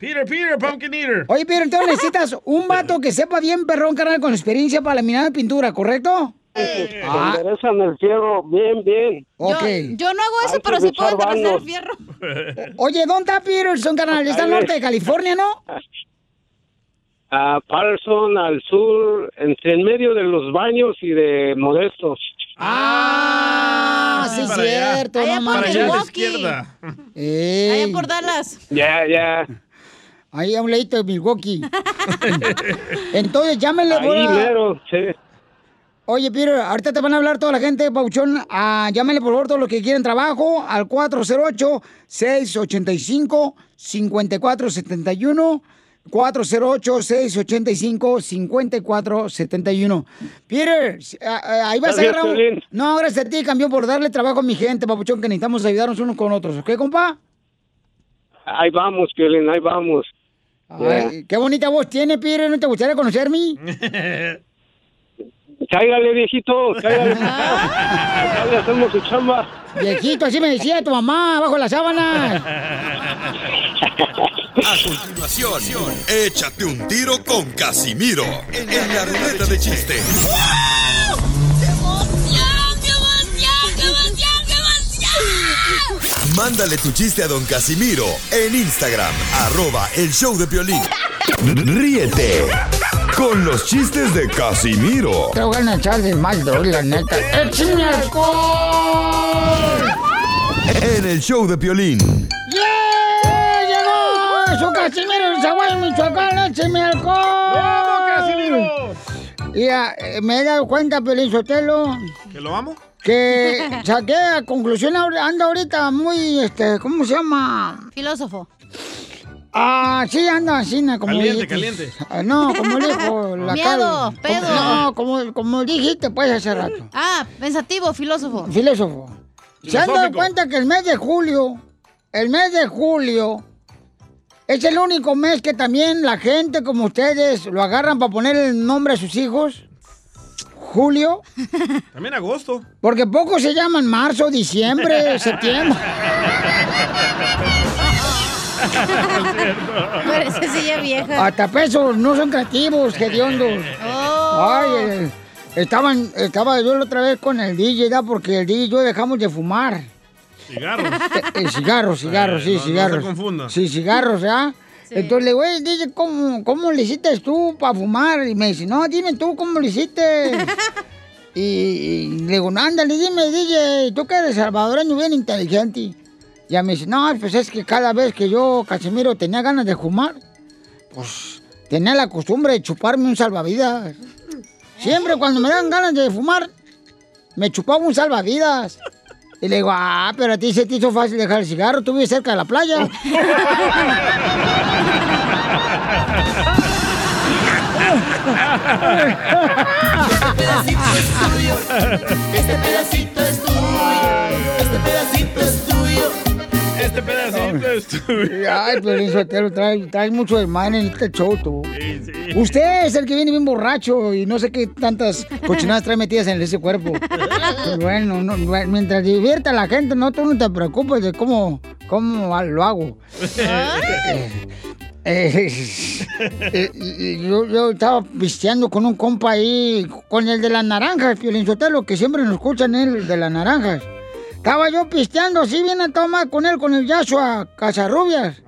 Peter, Peter, pumpkin eater. Oye, Peter, entonces necesitas un vato que sepa bien perrón, carnal, con experiencia para laminar de pintura, ¿correcto? Ah, Enderezan el fierro bien, bien. ok. Yo no hago eso, Hay pero sí puedo enderezar el fierro. Oye, ¿dónde está Peterson, carnal? Está al norte de California, ¿no? a Parson, al sur, entre en medio de los baños y de Modestos. Ah, sí, para allá. cierto, Allá no por manches. Milwaukee. Ey. Allá por Dallas. Ya, ya. Ahí a un ladito de Milwaukee. Entonces, llámenle. Ahí mero, sí. Oye, Peter, ahorita te van a hablar toda la gente, Pauchón. Ah, llámenle, por favor, todos los que quieren trabajo al 408-685-5471. 408-685-5471. Peter, ah, ah, ahí vas a agarrar un-. No, gracias a ti, campeón, por darle trabajo a mi gente, Papuchón, que necesitamos ayudarnos unos con otros. ¿Ok, compa? Ahí vamos, Piolín, ahí vamos. Ay, qué bonita voz tiene, Peter. ¿No te gustaría conocerme? Cáigale, viejito, cáigale. Acá le hacemos su chamba. Viejito, así me decía tu mamá, bajo las sábanas. A continuación, échate un tiro con Casimiro en la ruleta de chiste. Mándale tu chiste a don Casimiro en Instagram, arroba el show de Piolín. Ríete con los chistes de Casimiro Te voy a echar de mal, droga, la neta. ¡Échame alcohol! en el show de Piolín. ¡Yeah! ¡Llegó! ¡Su Casimiro de Zaguay, Michoacán! ¡Écheme alcohol! ¡Vamos, Casimiro! Mira, eh, me he dado cuenta, Pelín Sotelo, ¿Que lo amo? que saqué a conclusión, anda ahorita muy, este, ¿cómo se llama? Filósofo. Ah, sí, anda así, ¿no? como Caliente, dijiste. caliente. Ah, No, como dijo la Miedo, pedo. No, como, como dijiste, pues, hace rato. Ah, pensativo, filósofo. Filósofo. ¿Se han dado cuenta que el mes de julio, el mes de julio, es el único mes que también la gente como ustedes lo agarran para poner el nombre a sus hijos? Julio. También agosto. Porque pocos se llaman marzo, diciembre, septiembre. Parece silla vieja. Hasta pesos, no son creativos, hediondos. Oh. Ay, eh, estaban, estaba yo la otra vez con el DJ, ¿da? porque el DJ y yo dejamos de fumar. Cigarros. Eh, cigarros, cigarros, Eh, sí, no- no se cigarros. confunda. Sí, cigarros, ¿ya? Entonces le digo, "Oye, DJ, ¿cómo, ¿cómo le hiciste tú para fumar? Y me dice, no, dime tú cómo le hiciste. y, y le digo, "No, ándale, dime, DJ, tú que eres salvadoreño bien inteligente. Ya me dice, no, pues es que cada vez que yo, Casimiro, tenía ganas de fumar, pues tenía la costumbre de chuparme un salvavidas. Siempre cuando me dan ganas de fumar, me chupaba un salvavidas. Y le digo, ah, pero a ti se te hizo fácil dejar el cigarro, tú vives cerca de la playa. Este pedacito es tuyo. Este pedacito es tuyo. Este pedacito es tuyo. Ay, Piolín Sotelo, trae, trae mucho de mal en este show, tú. Usted es el que viene bien borracho y no sé qué tantas cochinadas trae metidas en ese cuerpo. Pero bueno, no, bueno, mientras divierta a la gente, no, tú no te preocupes de cómo, cómo lo hago. Eh, eh, eh, yo, yo estaba pisteando con un compa ahí, con el de las naranjas, Piolín Sotelo, que siempre nos escuchan el de las naranjas. Estaba yo pisteando así bien a tomar con él, con el Yashua Casarrubias.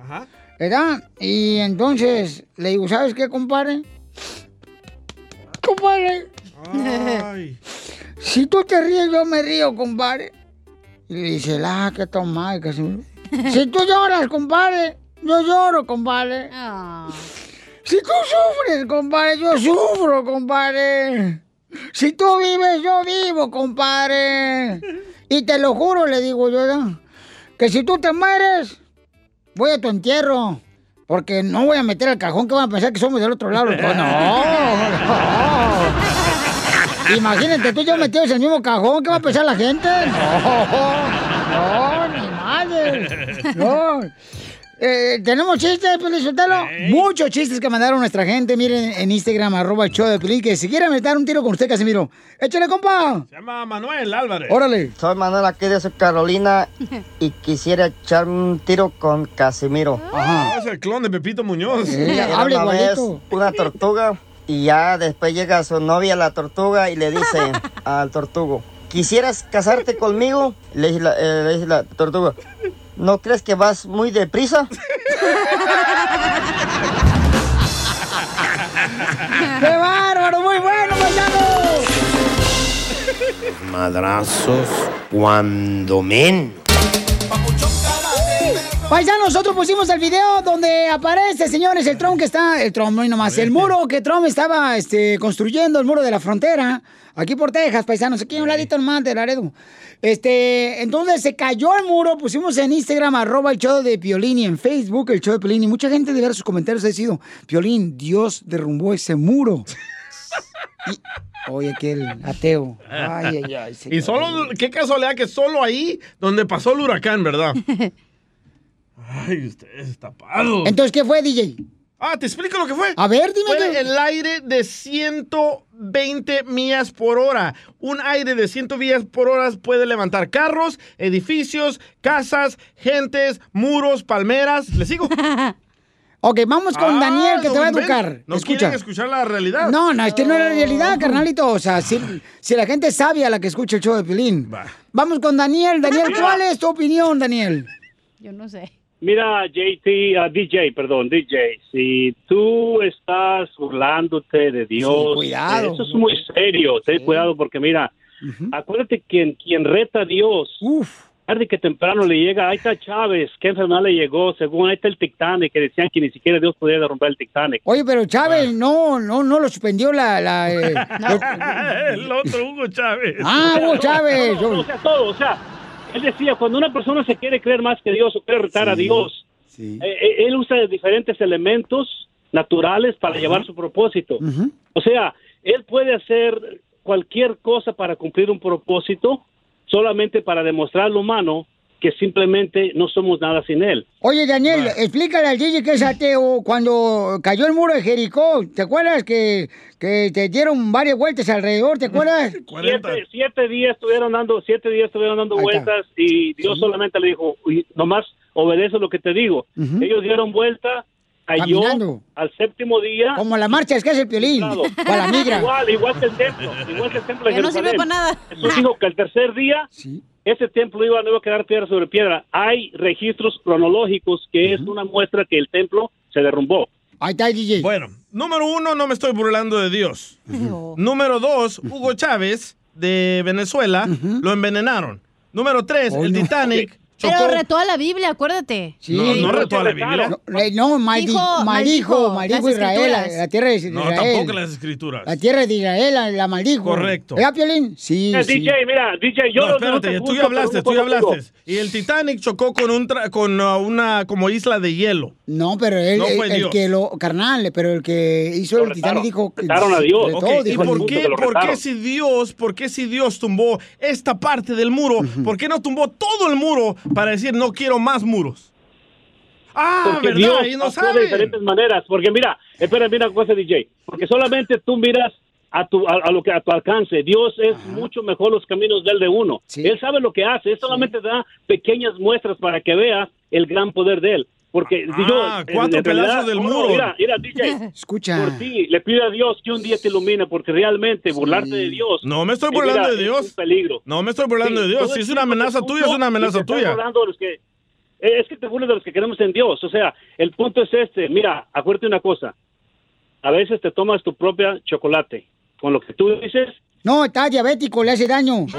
¿Verdad? Y entonces le digo, ¿sabes qué, compadre? Compadre. Si tú te ríes, yo me río, compadre. Y le dice, ah, qué toma. Si tú lloras, compadre, yo lloro, compadre. Si tú sufres, compadre, yo sufro, compadre. Si tú vives, yo vivo, compadre. Y te lo juro, le digo yo, ¿no? que si tú te mueres, voy a tu entierro. Porque no voy a meter al cajón que van a pensar que somos del otro lado. Pues no, no. Imagínate tú y yo metidos en el mismo cajón, ¿qué va a pensar la gente? No, no, ni madre. No. Eh, ¿Tenemos chistes, Pelín Sotelo? Muchos chistes que mandaron nuestra gente. Miren en Instagram, arroba el show de Pelín, que si quieren meter un tiro con usted, Casimiro. Échale, compa. Se llama Manuel Álvarez. Órale. Soy Manuel aquí de Carolina y quisiera echarme un tiro con Casimiro. Ah, es el clon de Pepito Muñoz. Era una vez una tortuga y ya después llega su novia la tortuga y le dice al tortugo, ¿quisieras casarte conmigo? Le dice la, eh, le dice la tortuga, ¿no crees que vas muy deprisa? ¡Qué bárbaro! ¡Muy bueno, paisano! Madrazos cuando menos. Paisano, nosotros pusimos el video donde aparece, señores, el Trump que está, el Trump, no hay nomás, el muro que Trump estaba este, construyendo, el muro de la frontera, aquí por Texas, paisanos, aquí un ladito nomás de Laredo. Este, entonces se cayó el muro, pusimos en Instagram, arroba el show de Piolín y en Facebook el show de Piolín y mucha gente de ver sus comentarios ha sido, Piolín, Dios derrumbó ese muro. Y, oye, aquel ateo. Ay, ay, ay. Y solo, qué casualidad que solo ahí donde pasó el huracán, ¿verdad? Ay, ustedes tapados. Entonces, ¿qué fue, DJ? Ah, te explico lo que fue. A ver, dime Fue qué- el aire de 120 millas por hora. Un aire de 100 millas por hora puede levantar carros, edificios, casas, gentes, muros, palmeras. ¿Le sigo? Ok, vamos con Ah, Daniel, que te va a educar. ¿No Escucha. quieren escuchar la realidad? No, no, este no es la realidad, carnalito. O sea, si, si la gente es sabia la que escucha el show de Pilín. Vamos con Daniel. Daniel, ¿cuál es tu opinión, Daniel? Yo no sé. Mira, JT, ah, DJ, perdón, DJ, si tú estás burlándote de Dios, cuidado. eso es muy serio, ten cuidado porque mira, acuérdate que quien reta a Dios, tarde que temprano le llega, ahí está Chávez, ¿qué enfermedad le llegó? Según ahí está el Titanic, que decían que ni siquiera Dios podía derrumbar el Titanic. Oye, pero Chávez no, no, no lo suspendió la... la eh, el otro Hugo Chávez. Ah, Hugo Chávez. Todo, o sea, todo, o sea, él decía, cuando una persona se quiere creer más que Dios o quiere retar a Dios, eh, eh, él usa diferentes elementos naturales para llevar su propósito. O sea, él puede hacer cualquier cosa para cumplir un propósito solamente para demostrar al humano que simplemente no somos nada sin él. Oye, Daniel, explícale al DJ que es ateo. Cuando cayó el muro de Jericó, ¿te acuerdas que, que te dieron varias vueltas alrededor? ¿Te acuerdas? Siete, siete días estuvieron dando, siete días estuvieron dando vueltas y Dios solamente le dijo, "Uy, nomás obedece lo que te digo. Ujú. Ellos dieron vuelta, cayó Caminando. al séptimo día. Como la marcha es que hace el piolín. Para la migra. Igual, igual que el templo, igual que el templo de Ya no sirve Jerusalén. para nada. Jesús dijo que el tercer día ese templo iba, no iba a quedar piedra sobre piedra. Hay registros cronológicos que es una muestra que el templo se derrumbó. Ahí está, DJ. Bueno, número uno, no me estoy burlando de Dios. Número dos, Hugo Chávez de Venezuela lo envenenaron. Número tres, el Titanic chocó. Pero retó a la Biblia, acuérdate. No, no retó a la Biblia. No, no maldi- Dijo- maldijo, maldijo Israel, la, la tierra de Israel. No, tampoco las escrituras. La tierra de Israel la, la maldijo. Correcto. ¿Verdad, Piolín? Sí, Eh, sí. DJ, mira, DJ, yo no, espérate, no te tú ya hablaste, tú ya hablaste. Y el Titanic chocó con un tra- con uh, una como isla de hielo. No, pero él, No el, que lo, carnal, pero el que hizo el Titanic dijo que... retaron a Dios. retó, ¿Y dijo el- por qué, por qué si Dios, por qué si Dios tumbó esta parte del muro, por qué no tumbó todo el muro para decir no quiero más muros? Ah, porque ¿verdad? Dios Ahí no actúa de saben. diferentes maneras. Porque mira, espera, mira cosa, DJ. Porque solamente tú miras a, tu, a, a lo que a tu alcance. Dios es mucho mejor los caminos del de uno. Él sabe lo que hace. Él solamente da pequeñas muestras para que vea el gran poder de él. Porque Ah, yo, cuatro pedazos del muro. Mira, mira, DJ. Escucha. Por ti, le pido a Dios que un día te ilumine, porque realmente burlarte de Dios. No me estoy mira, burlando de es Dios. un peligro. No me estoy burlando Sí, de Dios. Si es una amenaza tuya, es una amenaza tuya. burlando de los que- eh, es que te burlas de los que queremos en Dios. O sea, el punto es este. Mira, acuérdate una cosa. A veces te tomas tu propia chocolate. Con lo que tú dices, No, está diabético, le hace daño.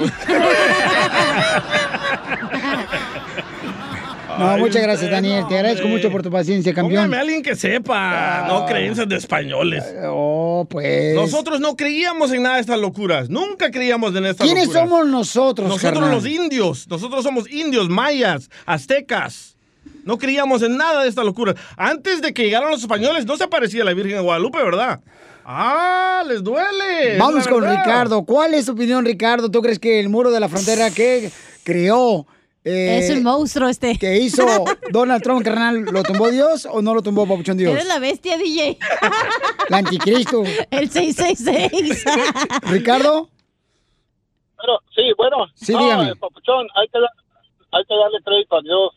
No, Ay, muchas gracias, Daniel. Te agradezco hombre. mucho por tu paciencia, campeón. Póngame a alguien que sepa, no creencias de españoles. Oh, pues. Nosotros no creíamos en nada de estas locuras. Nunca creíamos en estas ¿Quiénes locuras. somos nosotros, Nosotros carnal? los indios. Nosotros somos indios, mayas, aztecas. No creíamos en nada de estas locuras. Antes de que llegaran los españoles, no se aparecía la Virgen de Guadalupe, ¿verdad? Ah, les duele. Vamos con. Ricardo. ¿Cuál es tu opinión, Ricardo? ¿Tú crees que el muro de la frontera que creó... eh, Es un monstruo este. Que hizo Donald Trump, carnal, ¿lo tumbó Dios o no lo tumbó Papuchón Dios? Eres la bestia, DJ. El anticristo. El 666. Ricardo. Pero, sí, bueno. Sí, no, dígame. eh, Papuchón, hay que, dar- hay que darle crédito a Dios.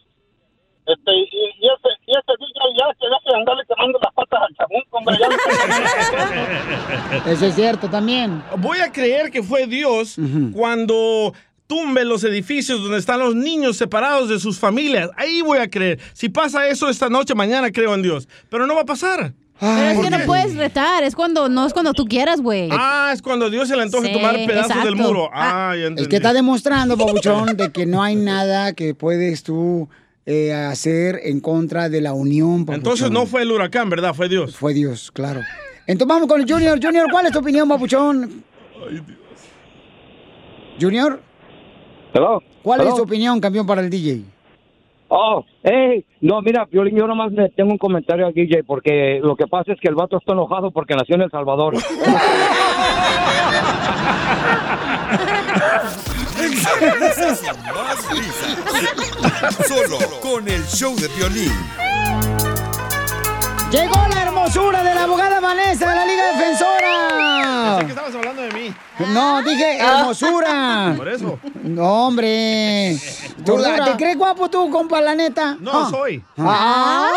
Este, y, y ese, y ese DJ ya que deje de andarle quemando las patas al chamún, hombre. Ya Eso es cierto también. Voy a creer que fue Dios cuando tumbe los edificios donde están los niños separados de sus familias. Ahí voy a creer. Si pasa eso esta noche, mañana creo en Dios. Pero no va a pasar. Pero es que no puedes retar, es cuando no es cuando tú quieras, güey. Ah, es cuando Dios se le antoje Sí, tomar pedazos exacto. del muro. Ah, ya entendí. Es que está demostrando, Pabuchón, de que no hay nada que puedes tú eh, hacer en contra de la unión, Pabuchón. Entonces no fue el huracán, ¿verdad? Fue Dios. Fue Dios, claro. Entonces vamos con el Junior. Junior, ¿cuál es tu opinión, Papuchón? Junior, Hello. ¿cuál es tu opinión, campeón, para el DJ? Oh, hey, no, mira, Violín, yo nomás le tengo un comentario a DJ porque lo que pasa es que el vato está enojado porque nació en El Salvador. Más risas. Solo con el show de violín. Llegó la hermosura de la abogada Vanessa de la Liga Defensora. Pensé que estabas hablando de mí. No, dije hermosura. Por eso. No, hombre. ¿Tú, Gordura. ¿Te crees guapo tú, compa, la neta? No, Ah. soy. Ah.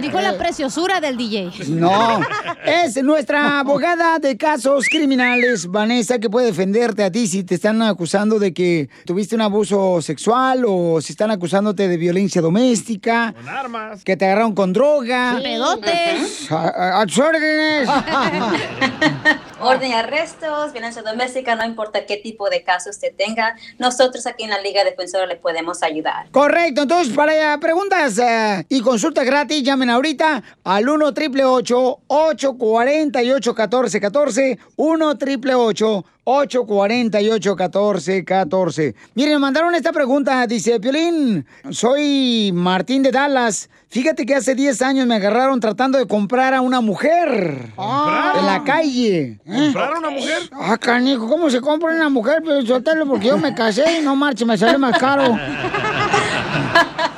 Dijo la preciosura del DJ. No, es nuestra abogada de casos criminales, Vanessa, que puede defenderte a ti si te están acusando de que tuviste un abuso sexual o si están acusándote de violencia doméstica. Con armas. Que te agarraron con droga. Pedotes. A, a- a órdenes. Orden de arrestos, violencia doméstica, no importa qué tipo de caso usted tenga, nosotros aquí en la Liga Defensora le podemos ayudar. Correcto, entonces para preguntas eh, y consulta gratis, llamen ahorita al 1 888 848 1414 1 888 848 1414 Miren, me mandaron esta pregunta, dice Piolín, soy Martín de Dallas. Fíjate que hace 10 años me agarraron tratando de comprar a una mujer en la calle. ¿Comprar a una mujer? Ah, canijo, ¿cómo se compra una mujer? Pero suéltalo porque yo me casé y no marche, me sale más caro.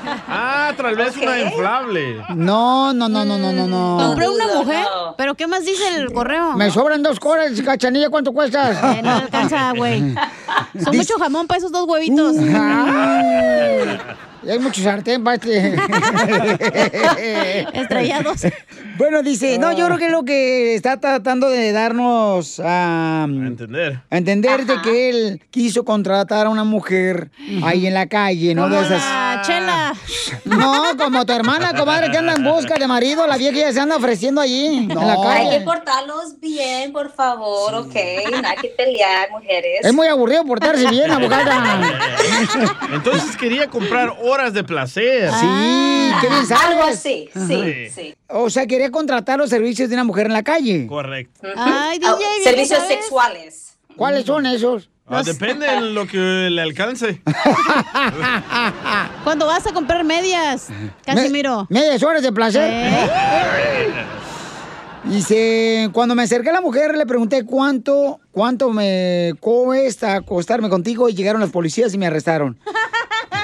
Tal vez una inflable. No, no, no, no, no, no, no. Compré una mujer, pero ¿qué más dice el correo? Me sobran dos coras, cachanilla, ¿cuánto cuestas? Eh, no alcanza, güey. Son mucho jamón para esos dos huevitos. Y hay mucho sartén para este. Estrellados. Bueno, dice, no, yo creo que lo que está tratando de darnos a, Entender. a entender de que él quiso contratar a una mujer ahí en la calle, ¿no? De Como esas. la chela. No, como tu hermana, comadre, que anda en busca de marido, la vieja ya se anda ofreciendo allí, en la Hay que calle. portarlos bien, por favor, ¿ok? No hay que pelear, mujeres. Es muy aburrido portarse bien, abogada. Entonces quería comprar horas de placer. Sí, qué bien sabes. Algo así, sí, sí. O sea, quería contratar los servicios de una mujer en la calle. Correcto. Ay, Ah, DJ, servicios sabes. sexuales. ¿Cuáles son esos? Ah, depende de lo que le alcance. Cuando vas a comprar medias, Casimiro. Medias horas de placer. Dice, cuando me acerqué a la mujer le pregunté cuánto, cuánto me cuesta acostarme contigo y llegaron los policías y me arrestaron.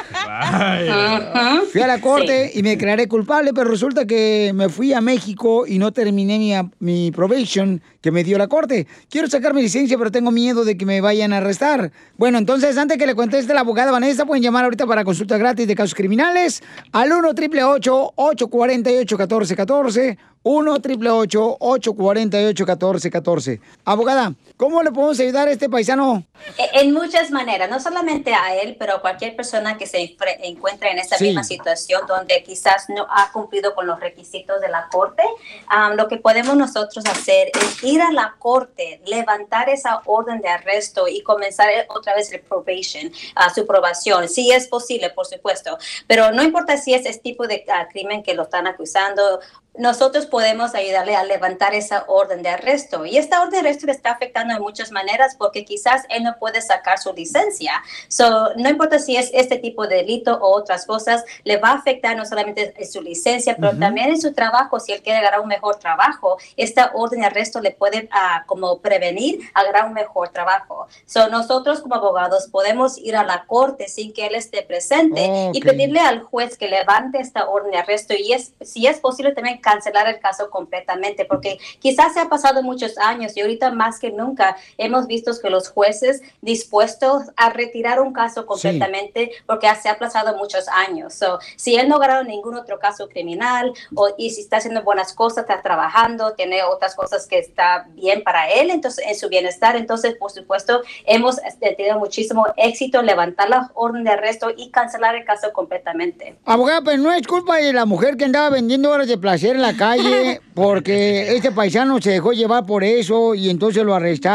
Fui a la corte y me declaré culpable, pero resulta que me fui a México y no terminé mi, mi probation que me dio la corte. Quiero sacar mi licencia, pero tengo miedo de que me vayan a arrestar. Bueno, entonces, antes que le conteste la abogada Vanessa, pueden llamar ahorita para consulta gratis de casos criminales al 1 888 848 1414 1 888 848 1414 Abogada, ¿cómo le podemos ayudar a este paisano? E- En muchas maneras, no solamente a él, pero a cualquier persona que se encuentre en esa Sí. misma situación donde quizás no ha cumplido con los requisitos de la corte, am, lo que podemos nosotros hacer es ir a la corte, levantar esa orden de arresto y comenzar el- otra vez el probation, a su probación, si es posible, por supuesto, pero no importa si es este tipo de ah, crimen que lo están acusando, nosotros podemos ayudarle a levantar esa orden de arresto. Y esta orden de arresto le está afectando de muchas maneras porque quizás él no puede sacar su licencia. So, no importa si es este tipo de delito o otras cosas, le va a afectar no solamente en su licencia, pero Ujú. también en su trabajo. Si él quiere agarrar un mejor trabajo, esta orden de arresto le puede ah, como prevenir agarrar un mejor trabajo. So, nosotros como abogados podemos ir a la corte sin que él esté presente y Ok. pedirle al juez que levante esta orden de arresto y es, si es posible también cancelar el el caso completamente, porque quizás se ha pasado muchos años y ahorita más que nunca hemos visto que los jueces dispuestos a retirar un caso completamente porque se ha aplazado muchos años. So, si él no ha ganado ningún otro caso criminal o, y si está haciendo buenas cosas, está trabajando, tiene otras cosas que está bien para él, entonces en su bienestar, entonces por supuesto hemos este, tenido muchísimo éxito en levantar la orden de arresto y cancelar el caso completamente. Abogada, pero no es culpa de la mujer que andaba vendiendo horas de placer en la calle porque este paisano se dejó llevar por eso y entonces lo arrestaron.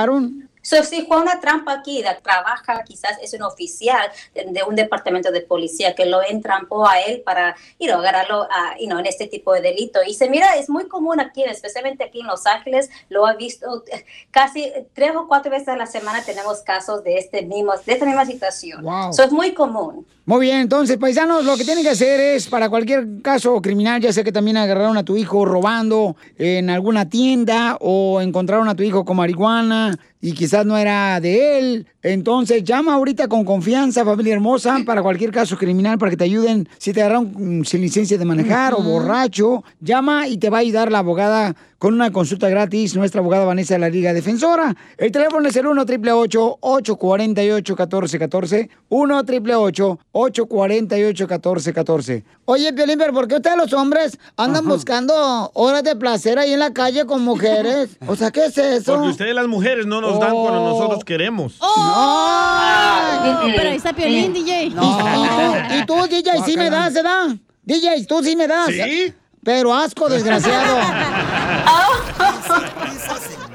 So, si fue una trampa aquí, de, trabaja, quizás es un oficial de, de un departamento de policía que lo entrampó a él para you know, agarrarlo a, you know, en este tipo de delito. Y se mira, es muy común aquí, especialmente aquí en Los Ángeles, lo ha visto casi tres o cuatro veces a la semana tenemos casos de, este mismo, de esta misma situación. Wow. So, es muy común. Muy bien, entonces, paisanos, lo que tienen que hacer es, para cualquier caso criminal, ya sea que también agarraron a tu hijo robando en alguna tienda o encontraron a tu hijo con marihuana y quizás no era de él, entonces llama ahorita con confianza, familia hermosa, para cualquier caso criminal, para que te ayuden. Si te agarraron mm, sin licencia de manejar o borracho, llama y te va a ayudar la abogada con una consulta gratis, nuestra abogada Vanessa de la Liga Defensora. El teléfono es el 1 888 848 1414 1 888 848 1414 Oye, Piolín, pero ¿por qué ustedes los hombres andan buscando horas de placer ahí en la calle con mujeres? O sea, ¿qué es eso? Porque ustedes las mujeres no nos dan cuando Oh. nosotros queremos. ¡Ay! Ah. Pero ahí está Piolín, DJ. ¿Y, tú, y tú, DJ, sí me das, ¿verdad? DJ, tú sí me das. ¿Sí? Pero asco, desgraciado.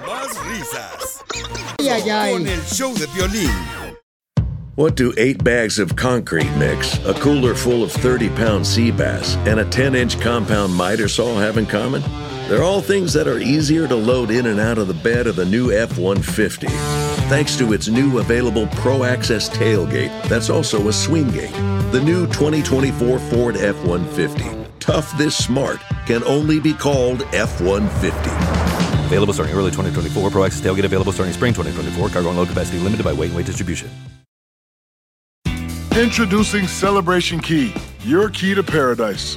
Más risas. Ay, ay, ay. Con el show de violín. What do eight bags of concrete mix, a cooler full of 30 pound sea bass, and a 10 inch compound miter saw have in common? They're all things that are easier to load in and out of the bed of the new F 150. Thanks to its new available Pro Access tailgate that's also a swing gate. The new 2024 Ford F 150. Tough this smart can only be called F 150. Available starting early 2024. Pro Access tailgate available starting spring 2024. Cargo and load capacity limited by weight and weight distribution. Introducing Celebration Key, your key to paradise.